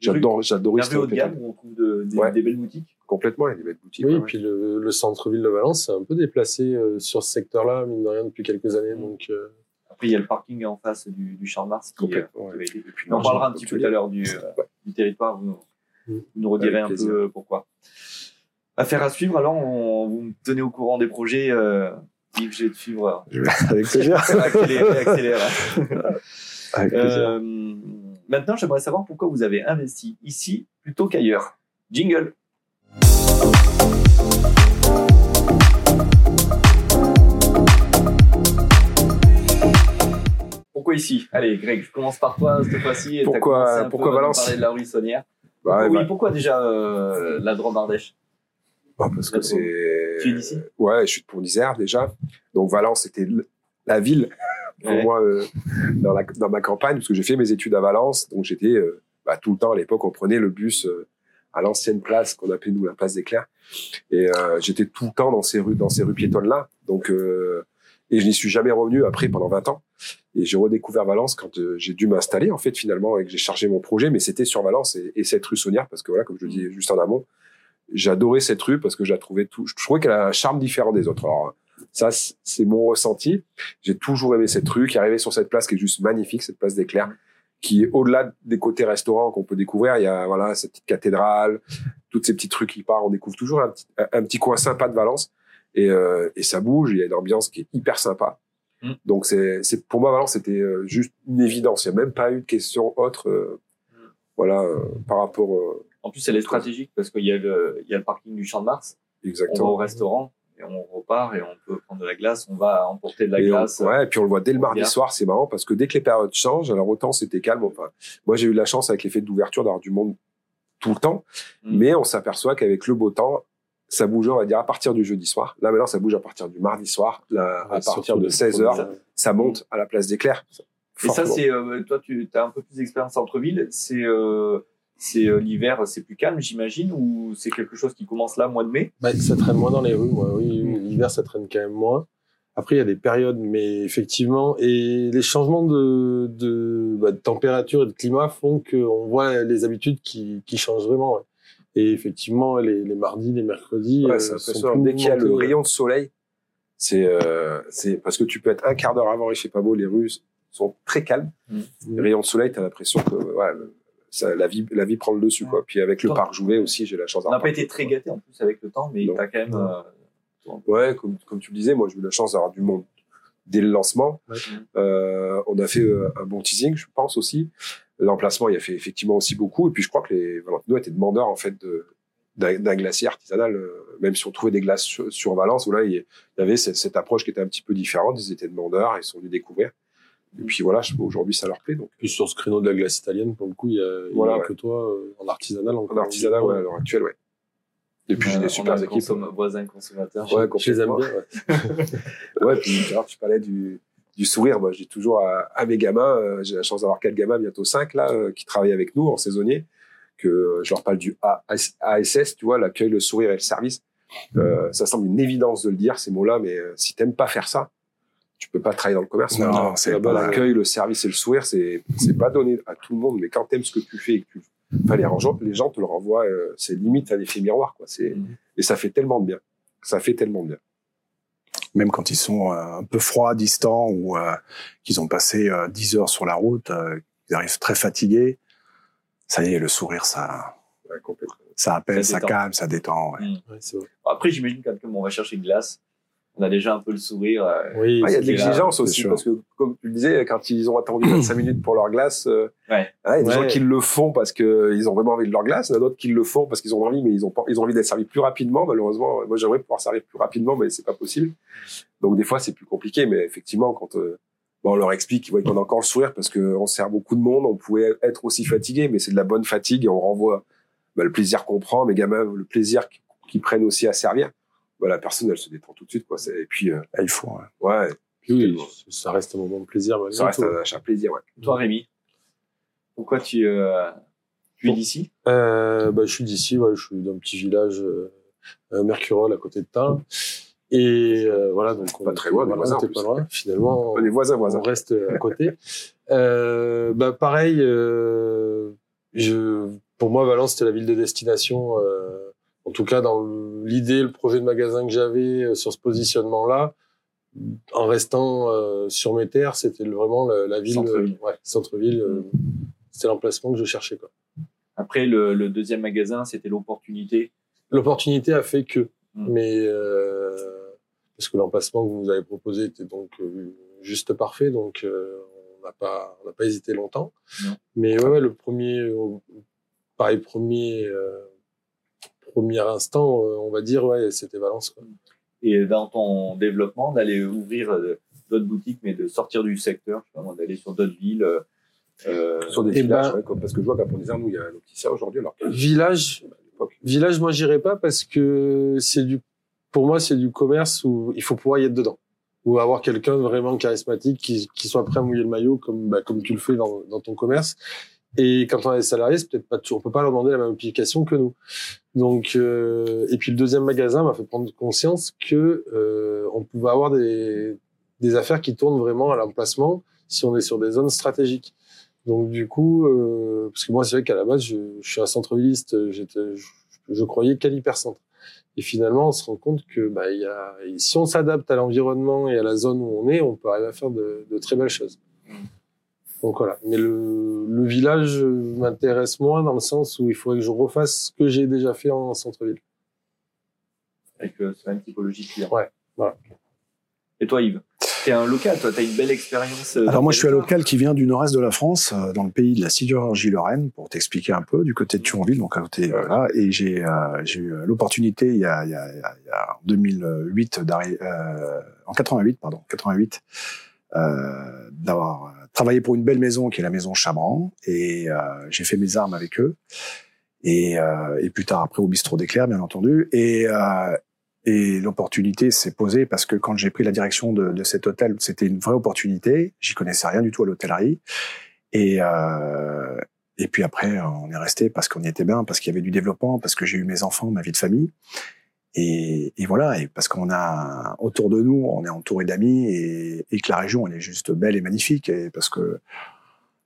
j'adore, j'adorais La rue haut de gamme où on trouve de- des, Ouais. des belles boutiques. Complètement, il y a des belles boutiques. Oui, ouais, et ouais. puis le, le centre-ville de Valence s'est un peu déplacé euh, sur ce secteur-là, mine de rien, depuis quelques années. Donc, euh, Après, il y a le parking en face du, du Champ de Mars qui, euh, qui ouais. puis, On non, parlera un petit peu tout à l'heure du, euh, Ouais. du territoire. Vous, Mm. nous redirez Avec un plaisir. peu euh, pourquoi. Affaire à suivre, alors on, vous me tenez au courant des projets. Euh, je vais te suivre. Je vais- Avec [laughs] plaisir. accélérer, accélérer. [laughs] Avec plaisir. Euh, maintenant, j'aimerais savoir pourquoi vous avez investi ici plutôt qu'ailleurs. Jingle. Pourquoi ici? Allez, Greg, je commence par toi cette fois-ci. Pourquoi- pourquoi Valence? parler de la rue Saunière. Bah, oui, bah, pourquoi déjà euh, la Drôme Ardèche bah, parce que c'est. Tu es d'ici? Ouais, je suis de Pont d'Isère déjà. Donc Valence, c'était la ville pour Ouais. moi euh, dans, la, dans ma campagne, parce que j'ai fait mes études à Valence. Donc j'étais euh, bah, tout le temps à l'époque, on prenait le bus euh, à l'ancienne place qu'on appelait nous la place des Clairs. Et euh, j'étais tout le temps dans ces rues, dans ces rues piétonnes là. Donc euh, Et je n'y suis jamais revenu après pendant 20 ans. Et j'ai redécouvert Valence quand j'ai dû m'installer, en fait, finalement, et que j'ai chargé mon projet. Mais c'était sur Valence et, et, cette rue Saunière, parce que voilà, comme je le disais juste en amont, j'adorais cette rue parce que je la trouvais tout, je trouvais qu'elle a un charme différent des autres. Alors, ça, c'est mon ressenti. J'ai toujours aimé cette rue qui arrivait sur cette place qui est juste magnifique, cette place d'éclair, qui est au-delà des côtés restaurants qu'on peut découvrir. Il y a, voilà, cette petite cathédrale, toutes ces petites rues qui partent. On découvre toujours un petit, un petit coin sympa de Valence. Et, euh, et ça bouge. Il y a une ambiance qui est hyper sympa. Mm. Donc c'est, c'est pour moi Valence c'était euh, juste une évidence. Il n'y a même pas eu de question autre, euh, mm. voilà, euh, par rapport. En plus, elle est stratégique parce qu'il y a le, il y a le parking du Champ de Mars. Exactement. On va au restaurant et on repart et on peut prendre de la glace. On va emporter de la glace. ouais, et puis on le voit dès le mardi soir. C'est marrant parce que dès que les périodes changent, alors autant c'était calme. Enfin, moi j'ai eu la chance avec l'effet d'ouverture d'avoir du monde tout le temps, mm. mais on s'aperçoit qu'avec le beau temps, ça bouge, on va dire, à partir du jeudi soir. Là, maintenant, ça bouge à partir du mardi soir. Là, à partir de 16 heures, ça monte à la place d'éclair. Et ça, c'est, euh, toi, tu as un peu plus d'expérience centre-ville. C'est, euh, c'est euh, l'hiver, c'est plus calme, j'imagine, ou c'est quelque chose qui commence là, mois de mai? Bah, Ça traîne moins dans les rues, moi. Oui, mm. l'hiver, ça traîne quand même moins. Après, il y a des périodes, mais effectivement, et les changements de, de, bah, de température et de climat font qu'on voit les habitudes qui, qui changent vraiment. Ouais. Et effectivement, les, les mardis, les mercredis, ouais, euh, sont dès qu'il y a le rayon de soleil, c'est euh, parce que tu peux être un quart d'heure avant, il fait pas beau, les rues sont très calmes. Mmh. Les rayons de soleil, t'as l'impression que ça, la vie la vie prend le dessus quoi. Puis avec le parc Jouvet aussi, j'ai la chance. On n'a pas été très gâté en plus avec le temps, mais t'as quand même. Euh, ouais, comme comme tu le disais, moi j'ai eu la chance d'avoir du monde dès le lancement. Ouais. Euh, on a fait euh, un bon teasing, je pense aussi l'emplacement, il a fait effectivement aussi beaucoup. Et puis, je crois que les Valentino étaient demandeurs, en fait, d'un glacier artisanal, euh, même si on trouvait des glaces sur, Valence, où là, il y avait cette, cette, approche qui était un petit peu différente. Ils étaient demandeurs, ils sont venus découvrir. Et puis voilà, aujourd'hui, ça leur plaît. Donc. Puis sur ce créneau de la glace italienne, pour le coup, il y a, il voilà, y a ouais. que toi euh, en artisanal. En, en artisanal, ouais, à l'heure actuelle, ouais. Et puis j'ai des super équipes. voisins consommateurs. Ouais, je les aime bien. Ouais, [laughs] ouais puis tu parlais du, du sourire. Moi, j'ai toujours à, à, mes gamins, euh, j'ai la chance d'avoir quatre gamins, bientôt cinq là, euh, qui travaillent avec nous en saisonnier, que je leur parle du ASS, tu vois, l'accueil, le sourire et le service. Euh, ça semble une évidence de le dire ces mots-là, mais euh, si t'aimes pas faire ça, tu peux pas travailler dans le commerce. Non, non c'est l'accueil, le service et le sourire, c'est c'est pas donné à tout le monde, mais quand t'aimes ce que tu fais et que tu enfin, les, gens, les gens te le renvoient, euh, c'est limite un effet miroir, quoi. C'est mmh. et ça fait tellement de bien. Ça fait tellement de bien même quand ils sont euh, un peu froids, distants ou euh, qu'ils ont passé euh, 10 heures sur la route, euh, ils arrivent très fatigués. Ça y est, le sourire, ça, ouais, ça appelle, ça, ça calme, ça détend. Ouais. Mmh. Ouais, Après, j'imagine quand on va chercher une glace, on a déjà un peu le sourire. Euh, oui, il y a de l'exigence aussi, parce que comme tu le disais, quand ils ont attendu [clears throat] 25 minutes pour leur glace, euh, ouais. Il y a des gens qui le font parce que ils ont vraiment envie de leur glace, il y en a d'autres qui le font parce qu'ils ont envie, mais ils ont pas, ils ont envie d'être servis plus rapidement. Malheureusement, moi j'aimerais pouvoir servir plus rapidement, mais c'est pas possible. Donc des fois c'est plus compliqué, mais effectivement quand euh, bon, on leur explique qu'on a encore le sourire parce que on sert beaucoup de monde, on pouvait être aussi fatigué, mais c'est de la bonne fatigue et on renvoie bah, le plaisir qu'on prend, mais gamins le plaisir qu'ils prennent aussi à servir bah, la personne, elle se détend tout de suite, quoi. Et puis, euh, il faut. Ouais. ouais oui, ça reste un moment de plaisir. Ça reste un, un, plaisir, ouais. Toi, Rémi, pourquoi tu, euh, tu es d'ici? Euh, bah, Je suis d'ici, ouais, je suis d'un petit village euh, Mercurol à côté de Tain. Et euh, voilà, donc pas très loin, voilà, voisins, pas loin. Finalement, on est voisins, voisins. On reste à côté. euh, bah pareil, euh, je, pour moi, Valence c'était la ville de destination. Euh, en tout cas dans l'idée, le projet de magasin que j'avais euh, sur ce positionnement-là, en restant euh, sur mes terres, c'était vraiment la, la ville, centre-ville. Euh, ouais, centre-ville. Euh, c'était l'emplacement que je cherchais. Quoi. Après, le, le deuxième magasin, c'était l'opportunité. L'opportunité a fait que, mmh. mais euh, parce que l'emplacement que vous nous avez proposé était donc juste parfait, donc on n'a pas, on n'a pas hésité longtemps. Non. Mais ouais, ouais, le premier, pareil, premier premier instant, euh, on va dire, ouais, c'était Valence. Quoi. Et dans ton développement, d'aller ouvrir euh, d'autres boutiques, mais de sortir du secteur, d'aller sur d'autres villes. Euh, sur des villages, ben, ouais, comme, parce que je vois qu'à Pont-des-Arts, nous, il y a un opticien aujourd'hui. Alors village, village, moi, j'irai pas parce que c'est du, pour moi, c'est du commerce où il faut pouvoir y être dedans. Ou avoir quelqu'un vraiment charismatique qui, qui soit prêt à mouiller le maillot comme, bah, comme tu le fais dans, dans ton commerce. Et quand on est salarié, c'est peut-être pas toujours, on peut pas leur demander la même application que nous. Donc, euh, et puis le deuxième magasin m'a fait prendre conscience que euh, on pouvait avoir des, des affaires qui tournent vraiment à l'emplacement si on est sur des zones stratégiques. Donc du coup, euh, parce que moi c'est vrai qu'à la base je, suis un centre-villiste, j'étais, je, je croyais qu'à l'hypercentre. Et finalement, on se rend compte que bah, y a, si on s'adapte à l'environnement et à la zone où on est, on peut arriver à faire de, de très belles choses. Donc voilà. Mais le, le village m'intéresse moins dans le sens où il faudrait que je refasse ce que j'ai déjà fait en centre-ville. Avec euh, la même typologie client. Ouais, voilà. Et toi, Yves? T'es un local, toi, t'as une belle expérience. euh, Alors moi, je suis un local qui vient du nord-est de la France, euh, dans le pays de la sidérurgie lorraine, pour t'expliquer un peu, du côté de Thionville, donc à côté, voilà. Et j'ai euh, j'ai eu l'opportunité il y a, il y a, il y a- en 2008 d'arri- euh, en 88 pardon 88 euh, d'avoir travaillé pour une belle maison qui est la maison Chabran et euh, j'ai fait mes armes avec eux et, euh, et plus tard après au bistrot d'éclair bien entendu et euh, et l'opportunité s'est posée parce que quand j'ai pris la direction de, de cet hôtel, c'était une vraie opportunité. J'y connaissais rien du tout à l'hôtellerie. Et, euh, et puis après, on est resté parce qu'on y était bien, parce qu'il y avait du développement, parce que j'ai eu mes enfants, ma vie de famille. Et, et voilà, et parce qu'on a autour de nous, on est entouré d'amis et, et que la région, elle est juste belle et magnifique. Et parce que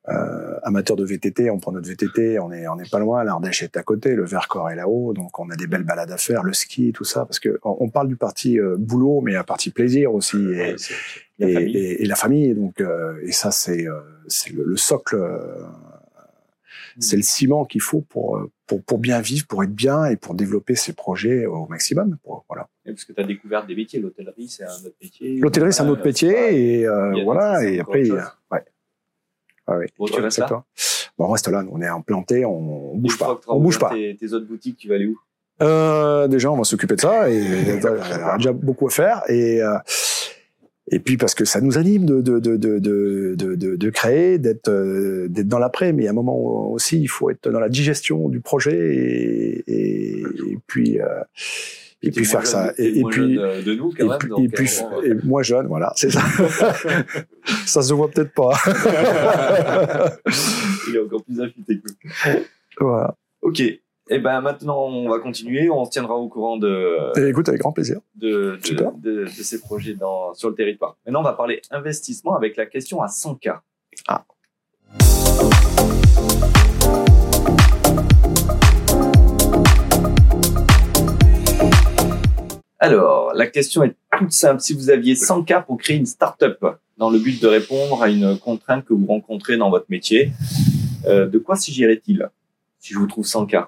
euh, amateur de VTT, on prend notre VTT, on est on est pas loin, l'Ardèche est à côté, le Vercors est là-haut, donc on a des belles balades à faire, le ski, tout ça, parce que on on parle du parti euh, boulot, mais il y a un parti plaisir aussi. Et, La et, famille. et- et la famille. Donc, euh, et ça, c'est euh, c'est le, le socle, euh, c'est le ciment qu'il faut pour, euh, pour pour bien vivre, pour être bien et pour développer ses projets au maximum. Pour, voilà. Et Parce que tu as découvert des métiers. L'hôtellerie, c'est un autre métier. L'hôtellerie, c'est un autre métier et euh, voilà. Et après, ouais. Ah oui. Bon, tu restes là. Bon, on reste là. nous, On est implanté, on, on bouge pas. On bouge pas. Tes, tes autres boutiques, tu vas aller où? Euh, déjà, on va s'occuper de ça et [laughs] il y a déjà beaucoup à faire. Et, euh, et puis parce que ça nous anime de, de, de, de, de, de, créer, d'être euh, d'être dans l'après. Mais à un moment aussi, il faut être dans la digestion du projet et, et, et puis euh, et puis faire jeune- ça. Et, puis de nous, quand et même. puis, donc, et puis euh, et moi jeune, voilà, c'est ça. [laughs] ça se voit peut-être pas. [laughs] il est encore plus affûté que voilà. Ok. Et ben maintenant, on va continuer. On se tiendra au courant de, Et écoute, avec grand plaisir. de, de, de, de ces projets dans, sur le territoire. Maintenant, on va parler investissement avec la question à 100K. Ah. Alors, la question est toute simple. Si vous aviez 100K pour créer une start-up dans le but de répondre à une contrainte que vous rencontrez dans votre métier, euh, de quoi s'agirait-il si je vous trouve 100K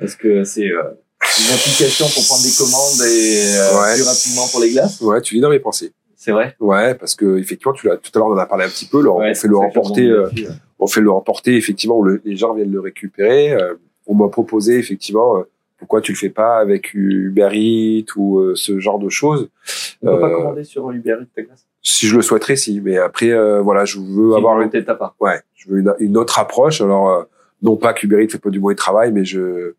Est-ce que c'est euh, une application pour prendre des commandes et euh, Ouais. plus rapidement pour les glaces? Ouais, tu lis dans mes pensées. C'est vrai? Ouais, parce que effectivement, tu l'as tout à l'heure, on en a parlé un petit peu. Ouais, on fait le remporter, euh, ouais. on fait le remporter effectivement le- les gens viennent le récupérer. Euh, on m'a proposé effectivement euh, pourquoi tu le fais pas avec Uber Eats ou euh, ce genre de choses. On peut pas commander sur Uber Eats ta glace? Si je le souhaiterais, si. Mais après, euh, voilà, je veux avoir une, ouais, je veux une, une autre approche. Alors, euh, non pas qu'Uber Eats fait pas du mauvais travail, mais je,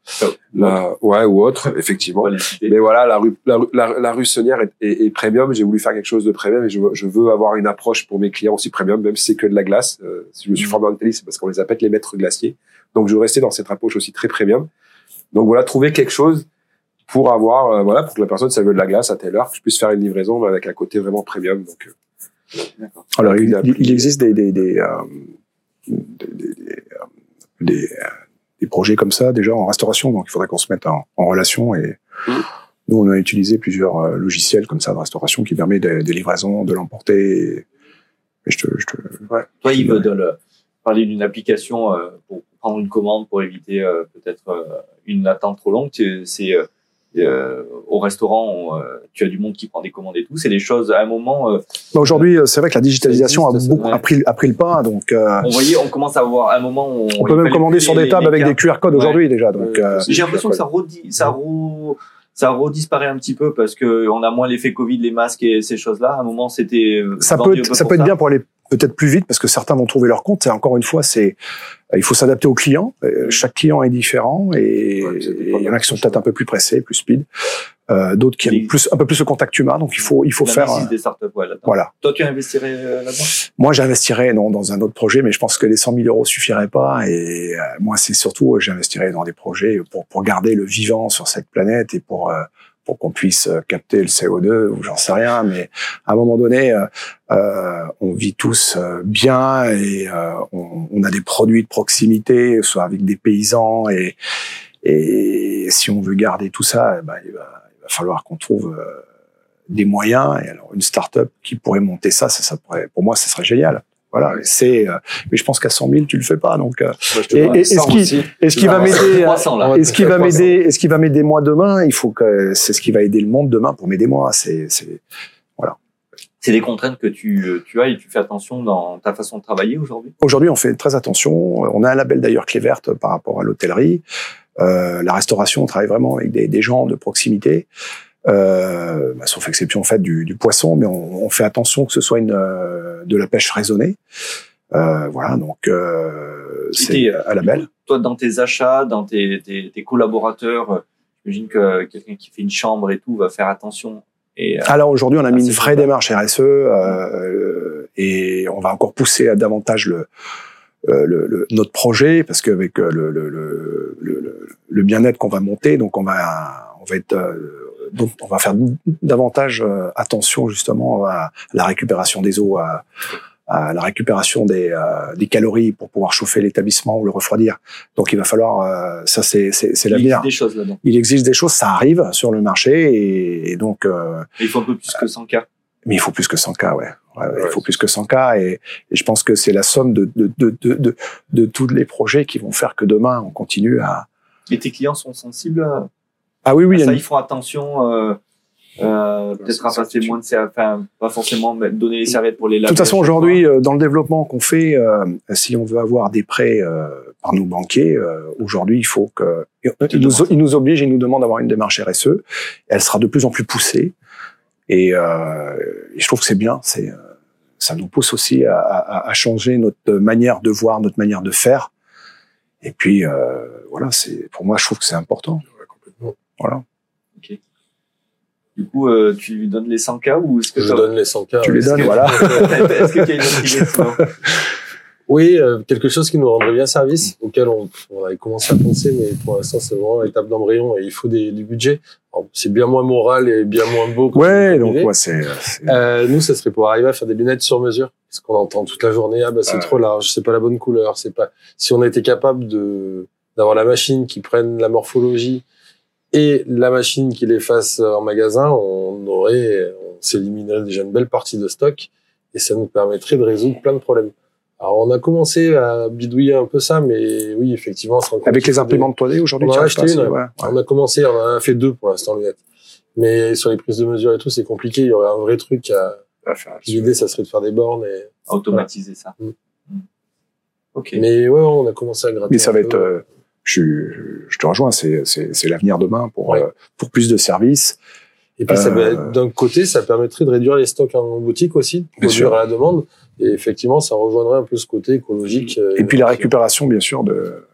la- ouais, ou autre, effectivement. Mais voilà, la rue, la, rue- la, la rue Saunière est, est, est premium. J'ai voulu faire quelque chose de premium et je, veux- je veux avoir une approche pour mes clients aussi premium, même si c'est que de la glace. Euh, si je me suis Mhm. formé en Italie, c'est parce qu'on les appelle les maîtres glaciers. Donc, je veux rester dans cette approche aussi très premium. Donc voilà, trouver quelque chose pour avoir, euh, voilà, pour que la personne, si elle veut de la glace à telle heure, que je puisse faire une livraison mais avec un côté vraiment premium. Donc, euh, D'accord. Alors, il, il- il existe des, des, des, euh, des, des, des, euh, des, projets comme ça déjà en restauration, donc il faudrait qu'on se mette en, en relation. Et Mm. nous, on a utilisé plusieurs euh, logiciels comme ça de restauration qui permet des, des livraisons, de l'emporter. Et je te, je te... Toi, Yves, de le, parler d'une application euh, pour prendre une commande pour éviter euh, peut-être une attente trop longue. C'est euh, au restaurant, on, euh, tu as du monde qui prend des commandes et tout. C'est des choses à un moment. euh, Bah, Aujourd'hui, euh, c'est vrai que la digitalisation a, existe, beaucoup, a, pris, a pris le pas, donc euh, on voyait, on commence à voir à un moment. Où on il peut même commander sur les- des tables les avec des. QR codes Ouais. aujourd'hui déjà. Donc, euh, J'ai l'impression que ça redit, ça re- ça redisparaît un petit peu parce que on a moins l'effet Covid, les masques et ces choses-là. À un moment, c'était. ça peut, être, ça peut être bien pour aller peut-être plus vite parce que certains vont trouver leur compte. Et encore une fois, c'est il faut s'adapter aux clients. Euh, Chaque client est différent et Ouais, il y en a qui sont peut-être un peu plus pressés, plus speed. Euh, D'autres qui aiment plus un peu plus le contact humain. Donc il faut il faut La faire. euh, des startups, ouais, voilà. Toi, tu investirais euh, là-dedans? Moi, j'investirais non dans un autre projet, mais je pense que les 100 000 euros suffiraient pas. Et euh, moi, c'est surtout euh, j'investirais dans des projets pour pour garder le vivant sur cette planète et pour euh, pour qu'on puisse euh, capter le CO2 ou j'en sais rien, mais à un moment donné, euh, euh on vit tous bien et on, on, a des produits de proximité, soit avec des paysans et, et si on veut garder tout ça, eh ben, il, va, il, va, falloir qu'on trouve des moyens. Et alors une start-up qui pourrait monter ça, ça, pourrait, pour moi, ça serait génial. Voilà, c'est. Euh, mais je pense qu'à 100 000, tu le fais pas. Donc, euh, et, est-ce qui, est-ce qui va m'aider Est-ce qui va m'aider Est-ce qui va m'aider moi demain? Il faut que c'est ce qui va aider le monde demain pour m'aider moi. C'est, c'est voilà. C'est des contraintes que tu, tu as et tu fais attention dans ta façon de travailler aujourd'hui? Aujourd'hui, on fait très attention. On a un label d'ailleurs clé verte par rapport à l'hôtellerie. Euh, la restauration, on travaille vraiment avec des, des gens de proximité euh, bah, sauf exception en fait du, du poisson, mais on, on, fait attention que ce soit une euh, de la pêche raisonnée. Euh, voilà, donc euh, c'est à la belle. Toi, dans tes achats, dans tes, tes, tes collaborateurs, j'imagine que quelqu'un qui fait une chambre et tout va faire attention. Et, euh, Alors aujourd'hui, on a mis une vraie démarche RSE euh, et on va encore pousser à davantage le, le, le, notre projet parce qu'avec le, le, le, le bien-être qu'on va monter, donc on va on va être donc on va faire davantage euh, attention justement à la récupération des eaux, à, la récupération des, euh, des, calories pour pouvoir chauffer l'établissement ou le refroidir. Donc il va falloir, euh, ça c'est c'est l'avenir. Il existe des choses là-dedans. Il existe des choses, ça arrive sur le marché et, donc. il faut un peu plus que 100 k. Mais il faut plus que 100 k, ouais. ouais, il faut plus que 100 k et, et je pense que c'est la somme de de, de, de, de, de tous les projets qui vont faire que demain on continue à. Et tes clients sont sensibles à ah oui, oui. Ça, ils font attention. Euh, euh, peut-être à passer moins de enfin pas forcément donner les serviettes pour les laver. De toute façon aujourd'hui euh, dans le développement qu'on fait euh, si on veut avoir des prêts euh, par nos banquiers aujourd'hui il faut que ils nous, ils nous obligent ils nous demandent d'avoir une démarche RSE elle sera de plus en plus poussée et, et je trouve que c'est bien c'est ça nous pousse aussi à, à, à, changer notre manière de voir notre manière de faire et puis voilà c'est pour moi je trouve que c'est important voilà. Ok. Du coup, euh, tu lui donnes les 100K ou est-ce que je donne les 100K Tu les donnes, voilà. [laughs] est-ce que tu as une autre idée Oui, euh, quelque chose qui nous rendrait bien service, auquel on, on avait commencé à penser, mais pour l'instant c'est vraiment l'étape d'embryon et il faut des, du budget. C'est bien moins moral et bien moins beau. Ouais, donc ouais, c'est. Euh, nous, ça serait pour arriver à faire des lunettes sur mesure, parce qu'on entend toute la journée, ah bah c'est trop large, c'est pas la bonne couleur, c'est pas. Si on était capable de d'avoir la machine qui prenne la morphologie, et la machine qui les fasse en magasin, on aurait, on s'éliminerait déjà une belle partie de stock et ça nous permettrait de résoudre plein de problèmes. Alors on a commencé à bidouiller un peu ça, mais oui effectivement. Avec les imprimantes 3D aujourd'hui, on a acheté une. On a commencé, on en a fait deux pour l'instant lunettes. Mais sur les prises de mesure et tout, c'est compliqué. Il y aurait un vrai truc à, à faire. L'idée, ça serait de faire des bornes et automatiser ça. Mm. Ok. Mais ouais, on a commencé à gratter. Mais ça va être euh, je, je te rejoins, c'est, c'est, l'avenir demain pour, euh, pour plus de services. Et puis, euh, d'un côté, ça permettrait de réduire les stocks en boutique aussi, de produire à la demande. Et effectivement, ça rejoindrait un peu ce côté écologique. Et puis la récupération, bien sûr, de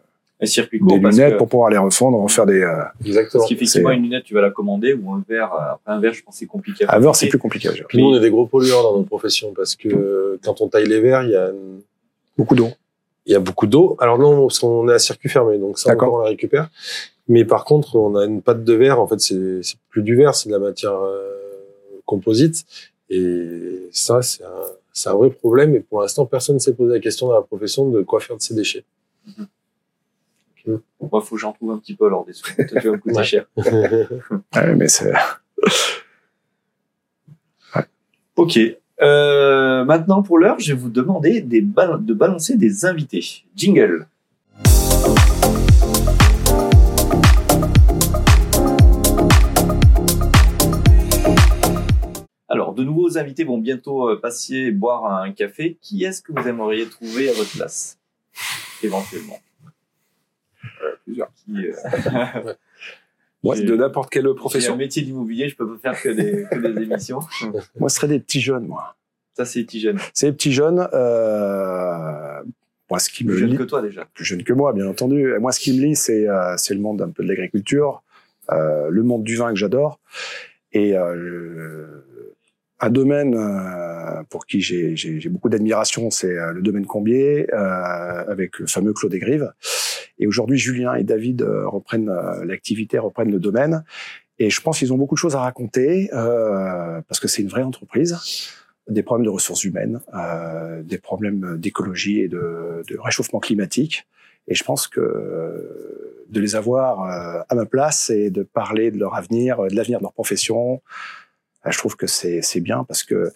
un circuit des lunettes pour pouvoir les refondre, en faire des. Euh, Exactement. Parce qu'effectivement, une lunette, tu vas la commander ou un verre. Après un verre, je pense c'est compliqué. un verre, c'est plus compliqué. Puis nous, on est des gros pollueurs dans nos professions parce que quand on taille les verres, il y a beaucoup d'eau il y a beaucoup d'eau. Alors non, on est à circuit fermé, donc ça encore on la récupère. Mais par contre, on a une pâte de verre. En fait, c'est plus du verre, c'est de la matière euh, composite. Et ça, c'est un, un, vrai problème. Et pour l'instant, personne ne s'est posé la question dans la profession de quoi faire de ces déchets. Moi, faut que j'en trouve un petit peu alors des sous. Ça va me coûter cher. [laughs] ouais, mais c'est. Ouais. Ok. Euh, maintenant, pour l'heure, je vais vous demander des de balancer des invités. Jingle. Alors, de nouveaux invités vont bientôt euh, passer boire un café. Qui est-ce que vous aimeriez trouver à votre place? Éventuellement. Euh, plusieurs. Qui, [laughs] [laughs] Moi, de n'importe quelle profession. un métier d'immobilier, je peux pas faire que des, que des [laughs] émissions. moi, ce serait des petits jeunes, moi. Ça, c'est les petits jeunes. C'est les petits jeunes. Euh, moi, ce qui plus me jeune lit, que toi déjà. Plus jeune que moi, bien entendu. Et moi, ce qui me lit, c'est euh, le monde un peu de l'agriculture, euh, le monde du vin que j'adore, et euh, un domaine euh, pour qui j'ai beaucoup d'admiration, c'est euh, le domaine Combier, avec le fameux Claude Grives. Et aujourd'hui, Julien et David reprennent l'activité, reprennent le domaine. Et je pense qu'ils ont beaucoup de choses à raconter euh, parce que c'est une vraie entreprise. Des problèmes de ressources humaines, euh, des problèmes d'écologie et de, de, réchauffement climatique. Et je pense que de les avoir euh, à ma place et de parler de leur avenir, de l'avenir de leur profession, je trouve que c'est bien parce que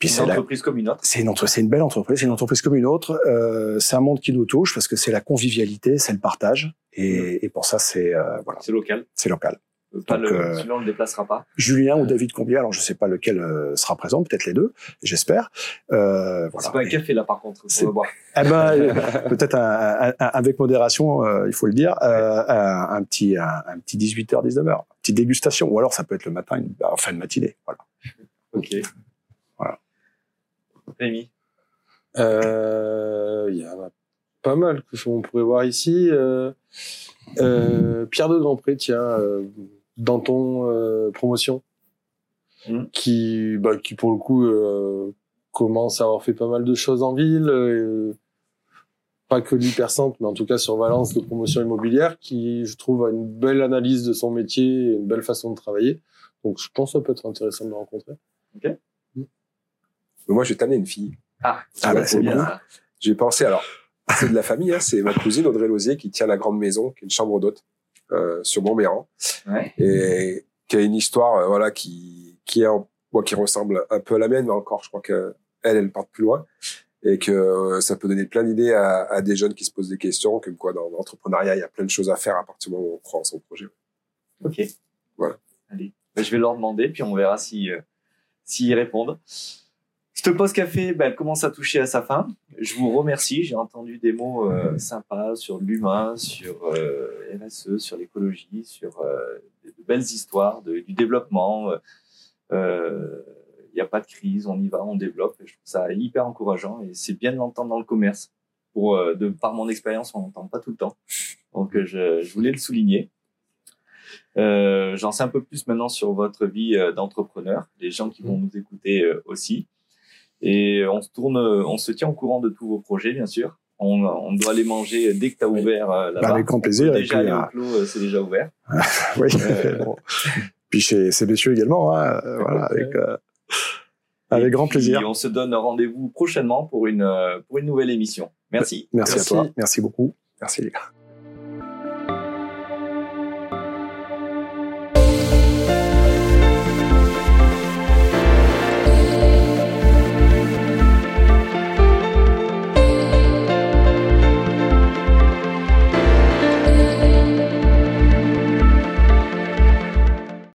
puis c'est une entreprise comme une autre. C'est une, belle entreprise, c'est une entreprise comme une autre. Euh, c'est un monde qui nous touche parce que c'est la convivialité, c'est le partage. Et, et pour ça, c'est euh, voilà. C'est local. C'est local. Euh, pas Donc, le, euh, celui-là, on ne le déplacera pas. Julien ou David Combier, alors je sais pas lequel euh, sera présent, peut-être les deux, j'espère. Euh, voilà. C'est pas un café là, par contre. C'est boire. Eh ben, peut-être un, un, avec modération, euh, il faut le dire, un, un, petit un, petit 18h 19h, petite dégustation, ou alors ça peut être le matin, une, en fin de matinée. Voilà. Ok. Euh, Il y a pas mal que on pourrait voir ici. Euh, euh, Pierre de Grandpré, tiens, dans ton promotion, mmh. qui, bah, qui pour le coup commence à avoir fait pas mal de choses en ville, pas que l'hypercentre, mais en tout cas sur Valence de promotion immobilière, qui je trouve a une belle analyse de son métier, et une belle façon de travailler. Donc je pense que ça peut être intéressant de le rencontrer. Mais moi, je vais t'amener une fille. Ah, ah bah, c'est bien. J'ai pensé, alors, c'est de la famille, hein, c'est ma cousine Audrey Lozier qui tient la grande maison, qui est une chambre d'hôte euh, sur Montméran, ouais. et qui a une histoire, euh, voilà, qui qui est, moi, qui ressemble un peu à la mienne, mais encore, je crois que elle, elle part plus loin, et que euh, ça peut donner plein d'idées à, à, des jeunes qui se posent des questions, comme quoi dans l'entrepreneuriat, il y a plein de choses à faire à partir du moment où on croit en son projet. Ok. Voilà. Allez, ben, je vais leur demander, puis on verra si euh, s'ils répondent. Cette pause café, ben, elle commence à toucher à sa fin. Je vous remercie. J'ai entendu des mots euh, sympas sur l'humain, sur euh, RSE, sur l'écologie, sur euh, de belles histoires, de, du développement. Il euh, n'y a pas de crise, on y va, on développe. Et je trouve ça hyper encourageant et c'est bien de l'entendre dans le commerce. Pour, euh, de par mon expérience, on n'entend pas tout le temps. Donc je, je voulais le souligner. J'en sais un peu plus maintenant sur votre vie d'entrepreneur, les gens qui vont nous écouter aussi. Et on se tourne, on se tient au courant de tous vos projets, bien sûr. On, on doit aller manger dès que tu as ouvert euh, là-bas. Bah, avec grand plaisir. Déjà puis, au clos, euh, c'est déjà ouvert. [laughs] oui. Euh... [laughs] puis chez ces messieurs également, hein, [laughs] voilà, avec, euh, avec grand plaisir. Et on se donne rendez-vous prochainement pour une, pour une nouvelle émission. Merci. Merci, Merci. à toi. Merci beaucoup. Merci les gars.